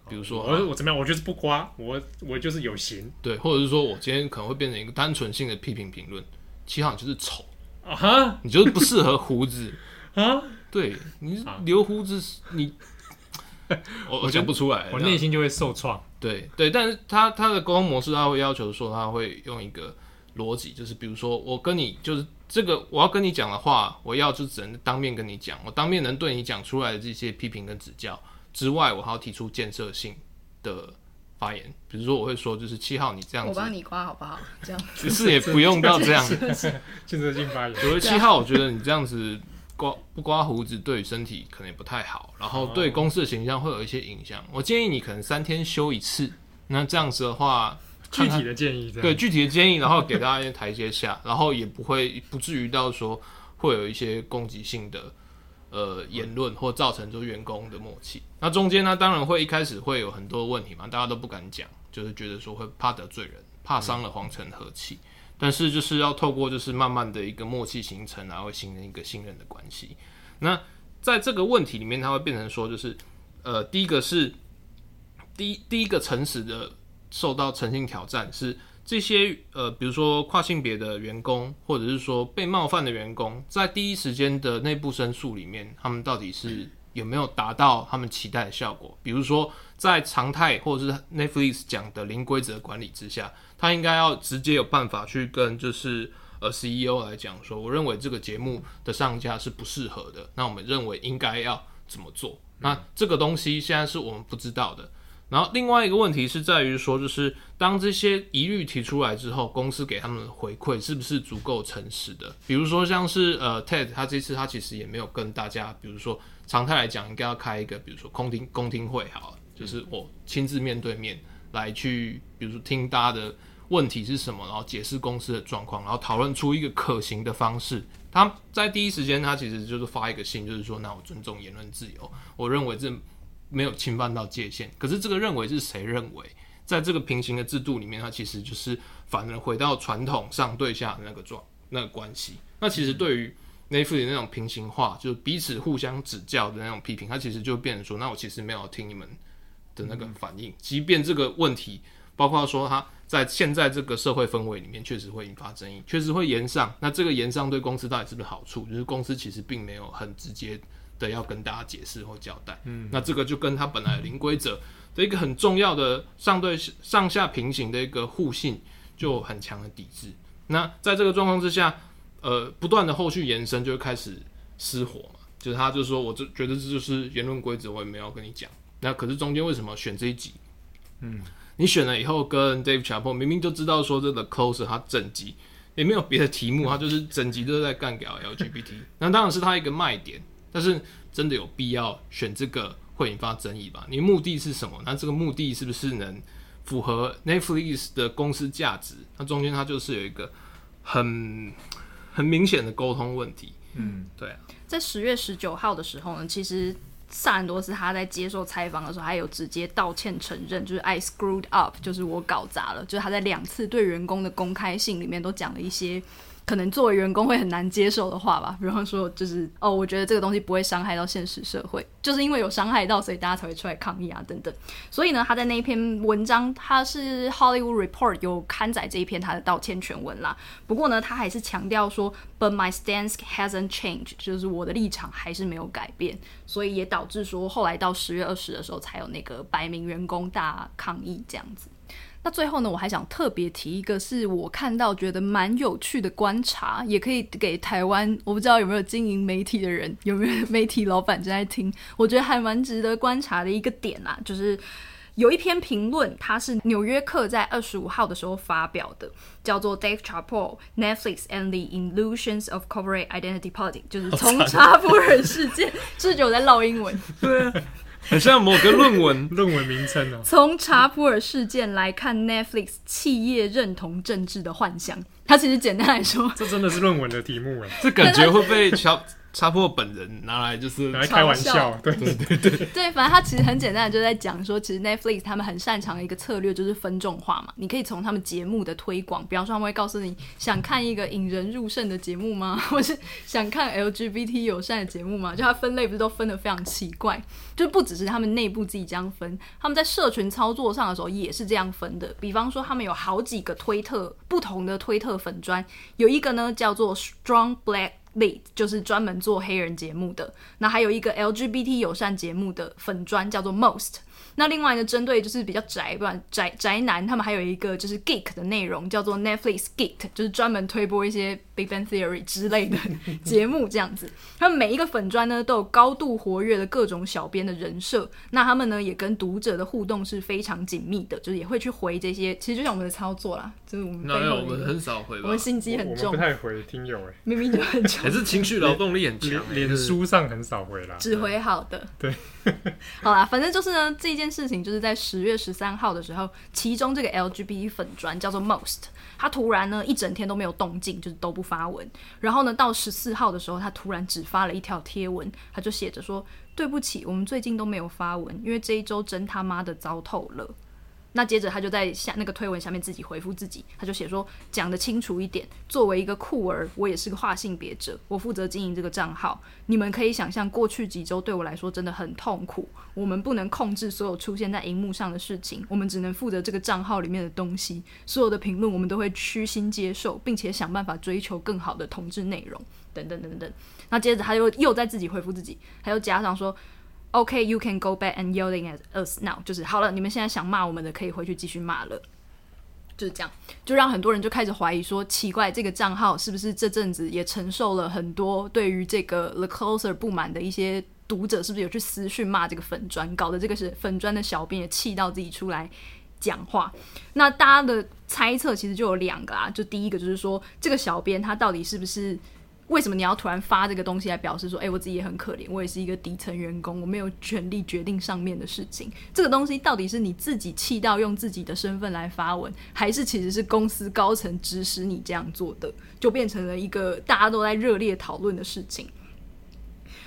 Speaker 4: 比如说，我我怎么样？我就是不刮，我我就是有型。对，或者是说我今天可能会变成一个单纯性的批评评论。七号你就是丑啊哈，你就是不适合胡子 [laughs] 啊。对，你留胡子你。[laughs] 我我讲不出来，我内心就会受创。对对，但是他他的沟通模式，他会要求说，他会用一个逻辑，就是比如说，我跟你就是这个，我要跟你讲的话，我要就只能当面跟你讲，我当面能对你讲出来的这些批评跟指教之外，我还要提出建设性的发言。比如说，我会说，就是七号，你这样子，我帮你刮好不好？这样其实也不用到这样 [laughs] 建设性发言。九月七号，我觉得你这样子。刮不刮胡子对身体可能也不太好，然后对公司的形象会有一些影响。我建议你可能三天修一次。那这样子的话，具体的建议，对具体的建议，然后给大家一些台阶下，然后也不会不至于到说会有一些攻击性的呃言论，或造成就员工的默契。那中间呢，当然会一开始会有很多问题嘛，大家都不敢讲，就是觉得说会怕得罪人，怕伤了皇城和气。但是就是要透过就是慢慢的一个默契形成，然后形成一个信任的关系。那在这个问题里面，它会变成说，就是呃，第一个是第一第一个诚实的受到诚信挑战是这些呃，比如说跨性别的员工，或者是说被冒犯的员工，在第一时间的内部申诉里面，他们到底是有没有达到他们期待的效果？比如说在常态或者是 Netflix 讲的零规则管理之下。他应该要直接有办法去跟就是呃 CEO 来讲说，我认为这个节目的上架是不适合的。那我们认为应该要怎么做？那这个东西现在是我们不知道的。然后另外一个问题是在于说，就是当这些疑虑提出来之后，公司给他们的回馈是不是足够诚实的？比如说像是呃 TED，他这次他其实也没有跟大家，比如说常态来讲，应该要开一个比如说公听公听会，好了，就是我亲自面对面来去，比如说听大家的问题是什么，然后解释公司的状况，然后讨论出一个可行的方式。他在第一时间，他其实就是发一个信，就是说，那我尊重言论自由，我认为这。没有侵犯到界限，可是这个认为是谁认为？在这个平行的制度里面，它其实就是反而回到传统上对下的那个状那个关系。那其实对于 Netflix 那种平行化，就是彼此互相指教的那种批评，它其实就变成说，那我其实没有听你们的那个反应，即便这个问题，包括说他在现在这个社会氛围里面，确实会引发争议，确实会延上。那这个延上对公司到底是不是好处？就是公司其实并没有很直接。的要跟大家解释或交代，嗯，那这个就跟他本来的零规则的一个很重要的上对上下平行的一个互信就很强的抵制。那在这个状况之下，呃，不断的后续延伸就会开始失火嘛，就是他就说，我就觉得这就是言论规则，我也没有跟你讲。那可是中间为什么选这一集？嗯，你选了以后跟 Dave Chappelle 明明就知道说这个 Closer 他整集也没有别的题目，他就是整集都在干掉 LGBT，[laughs] 那当然是他一个卖点。但是真的有必要选这个会引发争议吧？你目的是什么？那这个目的是不是能符合 Netflix 的公司价值？那中间它就是有一个很很明显的沟通问题。嗯，对啊。
Speaker 3: 在十月十九号的时候呢，其实萨兰多斯他在接受采访的时候，还有直接道歉承认，就是 I screwed up，就是我搞砸了。就是他在两次对员工的公开信里面都讲了一些。可能作为员工会很难接受的话吧，比方说就是哦，我觉得这个东西不会伤害到现实社会，就是因为有伤害到，所以大家才会出来抗议啊等等。所以呢，他在那一篇文章，他是 Hollywood Report 有刊载这一篇他的道歉全文啦。不过呢，他还是强调说，But my stance hasn't changed，就是我的立场还是没有改变，所以也导致说后来到十月二十的时候才有那个百名员工大抗议这样子。那最后呢，我还想特别提一个，是我看到觉得蛮有趣的观察，也可以给台湾，我不知道有没有经营媒体的人，有没有媒体老板正在听，我觉得还蛮值得观察的一个点啊，就是有一篇评论，它是《纽约客》在二十五号的时候发表的，叫做 Dave Chappelle Netflix and the Illusions of Corporate Identity Politics，就是从查普人事件，[laughs] 是就在唠英文，对。[laughs]
Speaker 4: 很像某个论文 [laughs]
Speaker 2: 论文名称哦。
Speaker 3: 从查普尔事件来看，Netflix 企业认同政治的幻想，它其实简单来说，
Speaker 2: 这真的是论文的题目哎，
Speaker 4: 这感觉会被乔。查普尔本人拿来就是
Speaker 2: 拿来开玩笑，对对对对 [laughs]
Speaker 3: 对，反正他其实很简单的就在讲说，其实 Netflix 他们很擅长的一个策略就是分众化嘛。你可以从他们节目的推广，比方说他们会告诉你，想看一个引人入胜的节目吗？[laughs] 或是想看 LGBT 友善的节目吗？就他分类不是都分的非常奇怪，就不只是他们内部自己这样分，他们在社群操作上的时候也是这样分的。比方说他们有好几个推特不同的推特粉砖，有一个呢叫做 Strong Black。Lead 就是专门做黑人节目的，那还有一个 LGBT 友善节目的粉砖叫做 Most。那另外呢，针对就是比较宅，不然宅宅男，他们还有一个就是 geek 的内容，叫做 Netflix Geek，就是专门推播一些 Big Bang Theory 之类的 [laughs] 节目这样子。他们每一个粉专呢，都有高度活跃的各种小编的人设。那他们呢，也跟读者的互动是非常紧密的，就是也会去回这些。其实就像我们的操作啦，就是我们背后
Speaker 4: 哪有，我们很少回，
Speaker 3: 我们心机很重，
Speaker 2: 不太回听友哎，
Speaker 3: 明明就很强，[laughs]
Speaker 4: 还是情绪劳动力很强，[laughs]
Speaker 2: 脸书上很少回啦，
Speaker 3: 只回好的，
Speaker 2: 对。
Speaker 3: 好啦，反正就是呢，这一件事情就是在十月十三号的时候，其中这个 LGBT 粉砖叫做 Most，他突然呢一整天都没有动静，就是都不发文。然后呢，到十四号的时候，他突然只发了一条贴文，他就写着说：“对不起，我们最近都没有发文，因为这一周真他妈的糟透了。”那接着他就在下那个推文下面自己回复自己，他就写说，讲得清楚一点，作为一个酷儿，我也是个跨性别者，我负责经营这个账号。你们可以想象，过去几周对我来说真的很痛苦。我们不能控制所有出现在荧幕上的事情，我们只能负责这个账号里面的东西。所有的评论我们都会虚心接受，并且想办法追求更好的同志内容，等等等等。那接着他又又在自己回复自己，他又加上说。OK, you can go back and yelling at us now。就是好了，你们现在想骂我们的，可以回去继续骂了。就是这样，就让很多人就开始怀疑说，奇怪，这个账号是不是这阵子也承受了很多对于这个 The Closer 不满的一些读者是不是有去私讯骂这个粉专，搞得这个是粉专的小编也气到自己出来讲话。那大家的猜测其实就有两个啊，就第一个就是说，这个小编他到底是不是？为什么你要突然发这个东西来表示说，哎、我自己也很可怜，我也是一个底层员工，我没有权利决定上面的事情。这个东西到底是你自己气到用自己的身份来发文，还是其实是公司高层指使你这样做的，就变成了一个大家都在热烈讨论的事情。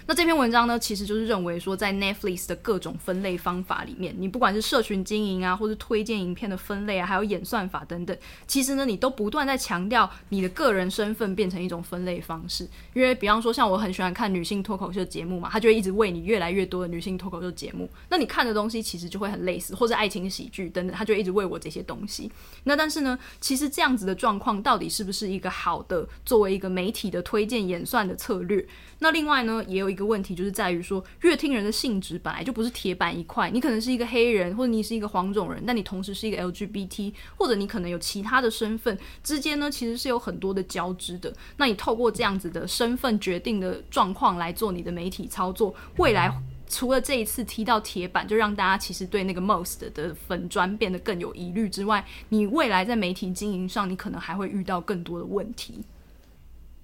Speaker 3: 那这篇文章呢，其实就是认为说，在 Netflix 的各种分类方法里面，你不管是社群经营啊，或是推荐影片的分类啊，还有演算法等等，其实呢，你都不断在强调你的个人身份变成一种分类方式。因为，比方说，像我很喜欢看女性脱口秀节目嘛，它就会一直喂你越来越多的女性脱口秀节目。那你看的东西其实就会很类似，或者爱情喜剧等等，它就一直喂我这些东西。那但是呢，其实这样子的状况到底是不是一个好的作为一个媒体的推荐演算的策略？那另外呢，也有一个问题，就是在于说，阅听人的性质本来就不是铁板一块。你可能是一个黑人，或者你是一个黄种人，但你同时是一个 LGBT，或者你可能有其他的身份之间呢，其实是有很多的交织的。那你透过这样子的身份决定的状况来做你的媒体操作，未来除了这一次踢到铁板，就让大家其实对那个 most 的粉砖变得更有疑虑之外，你未来在媒体经营上，你可能还会遇到更多的问题。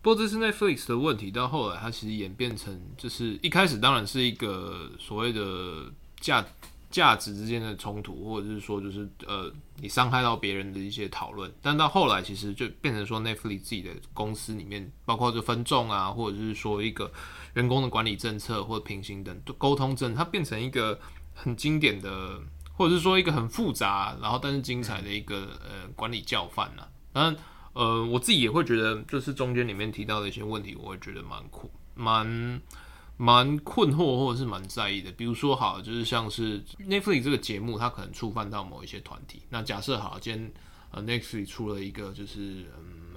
Speaker 4: 不过这是 Netflix 的问题，到后来它其实演变成，就是一开始当然是一个所谓的价价值之间的冲突，或者是说就是呃你伤害到别人的一些讨论，但到后来其实就变成说 Netflix 自己的公司里面，包括就分众啊，或者是说一个员工的管理政策或者平行等沟通政，它变成一个很经典的，或者是说一个很复杂，然后但是精彩的一个呃管理教范呐，当然。呃，我自己也会觉得，就是中间里面提到的一些问题，我会觉得蛮困、蛮蛮困惑，或者是蛮在意的。比如说，好，就是像是 Netflix 这个节目，它可能触犯到某一些团体。那假设好，今天呃 Netflix 出了一个就是嗯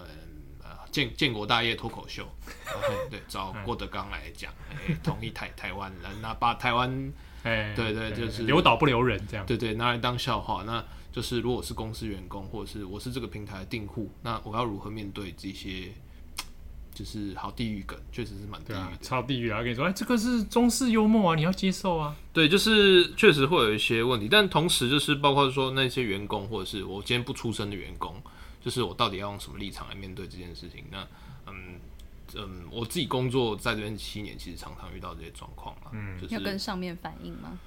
Speaker 4: 呃建建国大业脱口秀 [laughs] 对，找郭德纲来讲，哎，统一台台湾人，那把台湾，哎，对对，就是
Speaker 2: 留岛不留人这样，
Speaker 4: 对对，拿来当笑话，那。就是如果是公司员工，或者是我是这个平台的订户，那我要如何面对这些？就是好地狱梗，确实是蛮地狱的，啊，超地狱啊！我跟你说，哎，这个是中式幽默啊，你要接受啊。对，就是确实会有一些问题，但同时就是包括说那些员工，或者是我今天不出声的员工，就是我到底要用什么立场来面对这件事情？那嗯嗯，我自己工作在这边七年，其实常常遇到这些状况嘛。嗯，就是，
Speaker 3: 要跟上面反映吗？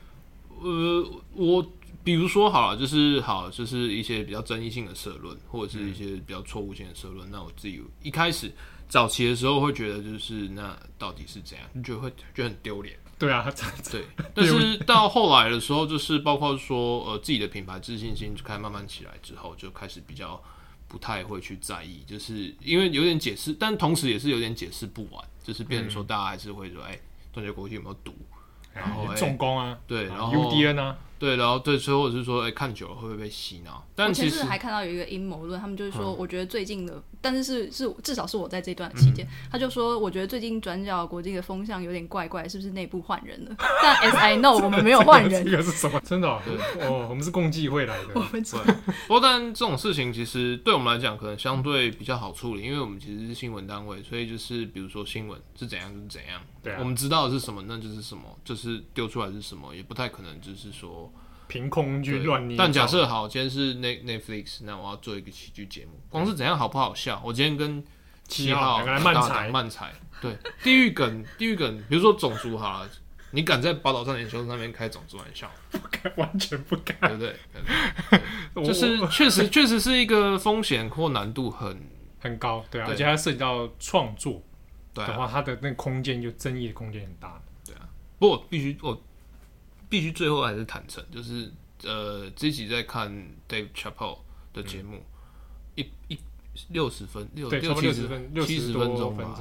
Speaker 4: 呃，我。比如说好了，就是好，就是一些比较争议性的社论，或者是一些比较错误性的社论。嗯、那我自己一开始早期的时候会觉得，就是那到底是怎样？你觉得会觉得很丢脸？
Speaker 2: 对啊，
Speaker 4: 对。[laughs] 但是到后来的时候，就是包括说呃自己的品牌自信心就开始慢慢起来之后，就开始比较不太会去在意，就是因为有点解释，但同时也是有点解释不完，就是变成说大家还是会说，哎、嗯，中国国际有没有毒？然后
Speaker 2: 重工啊，
Speaker 4: 对，然后
Speaker 2: UDN 啊。
Speaker 4: 对，然后对，所以或者是说，哎，看久了会不会被洗脑？但其实
Speaker 3: 还看到有一个阴谋论，他们就是说，我觉得最近的，嗯、但是是是至少是我在这段期间，嗯、他就说，我觉得最近转角国际的风向有点怪怪，是不是内部换人了？但 as I know，[laughs] 我们没有换人。
Speaker 2: 这个是什么？真的、哦？对哦，我们是共济会来的。
Speaker 3: 我们
Speaker 4: 对。不过，但这种事情其实对我们来讲，可能相对比较好处理，因为我们其实是新闻单位，所以就是比如说新闻是怎样就是怎样，对、啊，我们知道的是什么，那就是什么，就是丢出来是什么，也不太可能就是说。
Speaker 2: 凭空去乱捏。
Speaker 4: 但假设好，今天是 Netflix，那我要做一个喜剧节目，光是怎样好不好笑？我今天跟七号
Speaker 2: 两个人漫才，
Speaker 4: 漫才，对，地狱梗，[laughs] 地狱梗，比如说种族好了，你敢在宝岛少年兄那边开种族玩笑？
Speaker 2: 不敢，完全不敢，
Speaker 4: 对不对？[laughs] 就是确实确实是一个风险或难度很
Speaker 2: 很高，对啊，而且它涉及到创作的话，它的那个空间就争议的空间很大，
Speaker 4: 对啊。不过必须我。必须最后还是坦诚，就是呃，自己在看 Dave Chappelle 的节目，嗯、一一六十分六六七十分六七十分钟吧，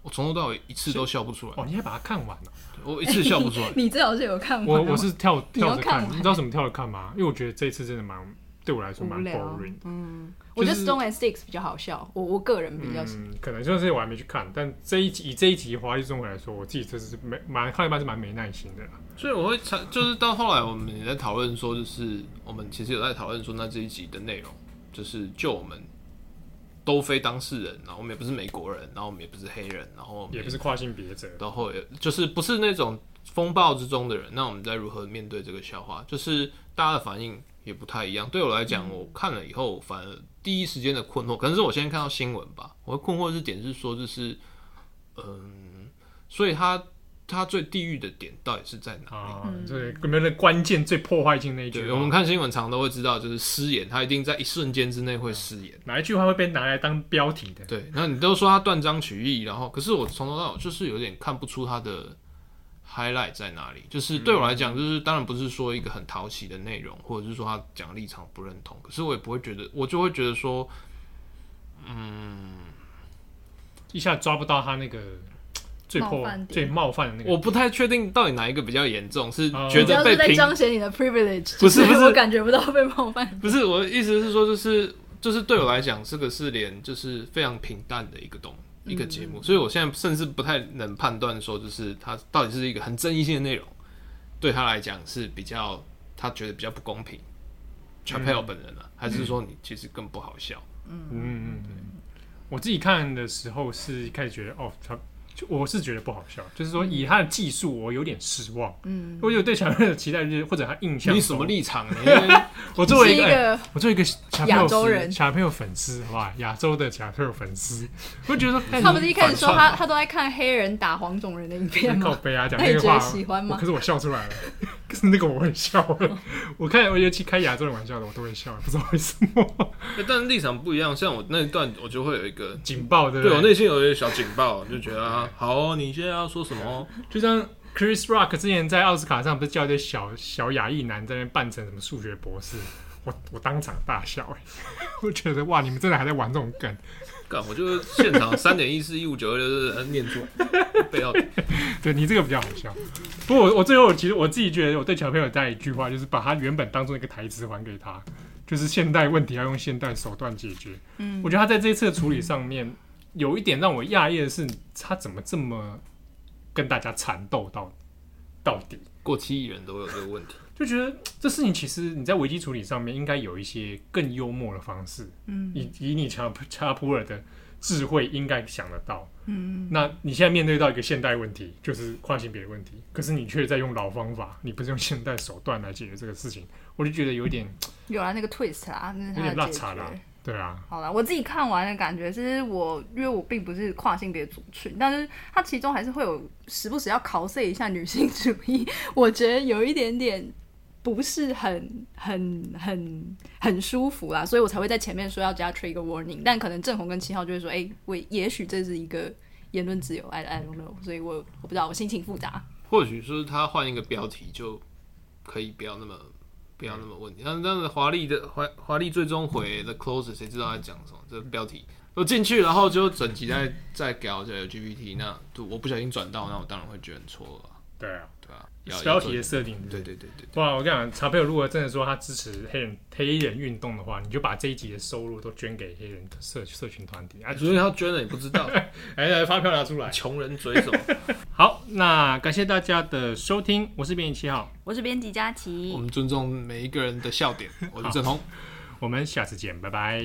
Speaker 4: 我从头到尾一次都笑不出来。
Speaker 2: 哦，你还把它看完了？
Speaker 4: 我一次笑不出来。[laughs]
Speaker 3: 你最好是有看完。
Speaker 2: 我我是跳跳着看，你知道什么跳着看吗？因为我觉得这一次真的蛮。对我来说蛮 boring
Speaker 3: 嗯，我觉得 Stone and Sticks 比较好笑，我我个人比较。
Speaker 2: 可能就是我还没去看，但这一集以这一集华丽中文来说，我自己就是没蛮看一半是蛮没耐心的啦。
Speaker 4: 所以我会就是到后来我们也在讨论说，就是我们其实有在讨论说，那这一集的内容就是就我们都非当事人，然后我们也不是美国人，然后我们也不是黑人，然后
Speaker 2: 也不是跨性别者，
Speaker 4: 然后也就是不是那种风暴之中的人。那我们在如何面对这个笑话？就是大家的反应也不太一样。对我来讲，我看了以后，反而第一时间的困惑，可能是我先看到新闻吧。我的困惑是点是说，就是嗯，所以他。他最地狱的点到底是在哪里？
Speaker 2: 啊，对，里面的关键、最破坏性那一句。
Speaker 4: 我们看新闻常都会知道，就是失言，他一定在一瞬间之内会失言。
Speaker 2: 哪一句话会被拿来当标题的？
Speaker 4: 对，那你都说他断章取义，然后可是我从头到尾就是有点看不出他的 highlight 在哪里。就是对我来讲，就是当然不是说一个很讨喜的内容，或者是说他讲的立场不认同，可是我也不会觉得，我就会觉得说，嗯，
Speaker 2: 一下抓不到他那个。最破最冒犯的那个，
Speaker 4: 我不太确定到底哪一个比较严重，是觉得被
Speaker 3: 在彰显你的 privilege，
Speaker 4: 不是不是，
Speaker 3: 我感觉不到被冒犯。
Speaker 4: 不是我的意思是说，就是就是对我来讲，这个是连就是非常平淡的一个东一个节目，所以我现在甚至不太能判断说，就是他到底是一个很争议性的内容，对他来讲是比较他觉得比较不公平。Chappelle 本人啊，还是说你其实更不好笑？
Speaker 2: 嗯嗯嗯，我自己看的时候是开始觉得哦，他。我是觉得不好笑，就是说以他的技术，我有点失望。嗯，我有对小朋友的期待，就是或者他印象。
Speaker 4: 你什么立场？[laughs]
Speaker 2: 我作为一个，欸、我作为一个亚洲人，小朋友粉丝，好吧，亚洲的小朋友粉丝，我觉得说
Speaker 3: 他不是一开始说他他都在看黑人打黄种人的影片吗？
Speaker 2: 靠北啊，讲那个话
Speaker 3: 喜欢吗？
Speaker 2: 可是我笑出来了，可 [laughs] 是那个我会笑了。我看我尤其开亚洲人玩笑的，我都会笑，不知道为什么。
Speaker 4: 但是立场不一样，像我那一段，我就会有一个
Speaker 2: 警报的，
Speaker 4: 对，对我内心有一个小警报，就觉得啊。好哦，你现在要说什么？[laughs]
Speaker 2: 就像 Chris Rock 之前在奥斯卡上不是叫一堆小小亚裔男在那边扮成什么数学博士，我我当场大笑哎，我觉得哇，你们真的还在玩这种梗？
Speaker 4: 干，我就是现场三点一四一五九二六念错背到底。
Speaker 2: 对你这个比较好笑。不过我我最后其实我自己觉得我对小朋友带一句话，就是把他原本当做一个台词还给他，就是现代问题要用现代手段解决。嗯，我觉得他在这一次的处理上面。嗯有一点让我讶异的是，他怎么这么跟大家缠斗到到底？
Speaker 4: 过七亿人都有这个问题，
Speaker 2: 就觉得这事情其实你在危机处理上面应该有一些更幽默的方式。嗯，以以你查查普尔的智慧，应该想得到。嗯，那你现在面对到一个现代问题，就是跨性别的问题，可是你却在用老方法，你不是用现代手段来解决这个事情，我就觉得有点 [clears throat]
Speaker 3: 有了那个 twist 啊，那是他的解决。
Speaker 2: 对啊，
Speaker 3: 好了，我自己看完的感觉，其实我因为我并不是跨性别族群，但是它其中还是会有时不时要 cos 一下女性主义，我觉得有一点点不是很很很很舒服啦，所以我才会在前面说要加 trigger warning，但可能正红跟七号就会说，哎、欸，我也许这是一个言论自由，I I don't know，所以我我不知道，我心情复杂。
Speaker 4: 或许说他换一个标题就可以不要那么。不要那么问题，但但是华丽的华华丽最终回 The Closer，谁知道在讲什么？这个标题我进去，然后就整集在在搞这个 LGBT，那就我不小心转到，那我当然会觉得很错了。
Speaker 2: 对啊。
Speaker 4: 标
Speaker 2: 题的设定，
Speaker 4: 对对对对。
Speaker 2: 哇，我跟你讲，查佩尔如果真的说他支持黑人黑人运动的话，你就把这一集的收入都捐给黑人的社社群团体。
Speaker 4: 啊，所以他捐了，也不知道？[laughs]
Speaker 2: 哎，来发票拿出来，
Speaker 4: 穷人嘴走？[laughs]
Speaker 2: 好，那感谢大家的收听，我是编辑七号，
Speaker 3: 我是编辑佳琪，[laughs]
Speaker 4: 我们尊重每一个人的笑点，我是郑红，
Speaker 2: 我们下次见，拜拜。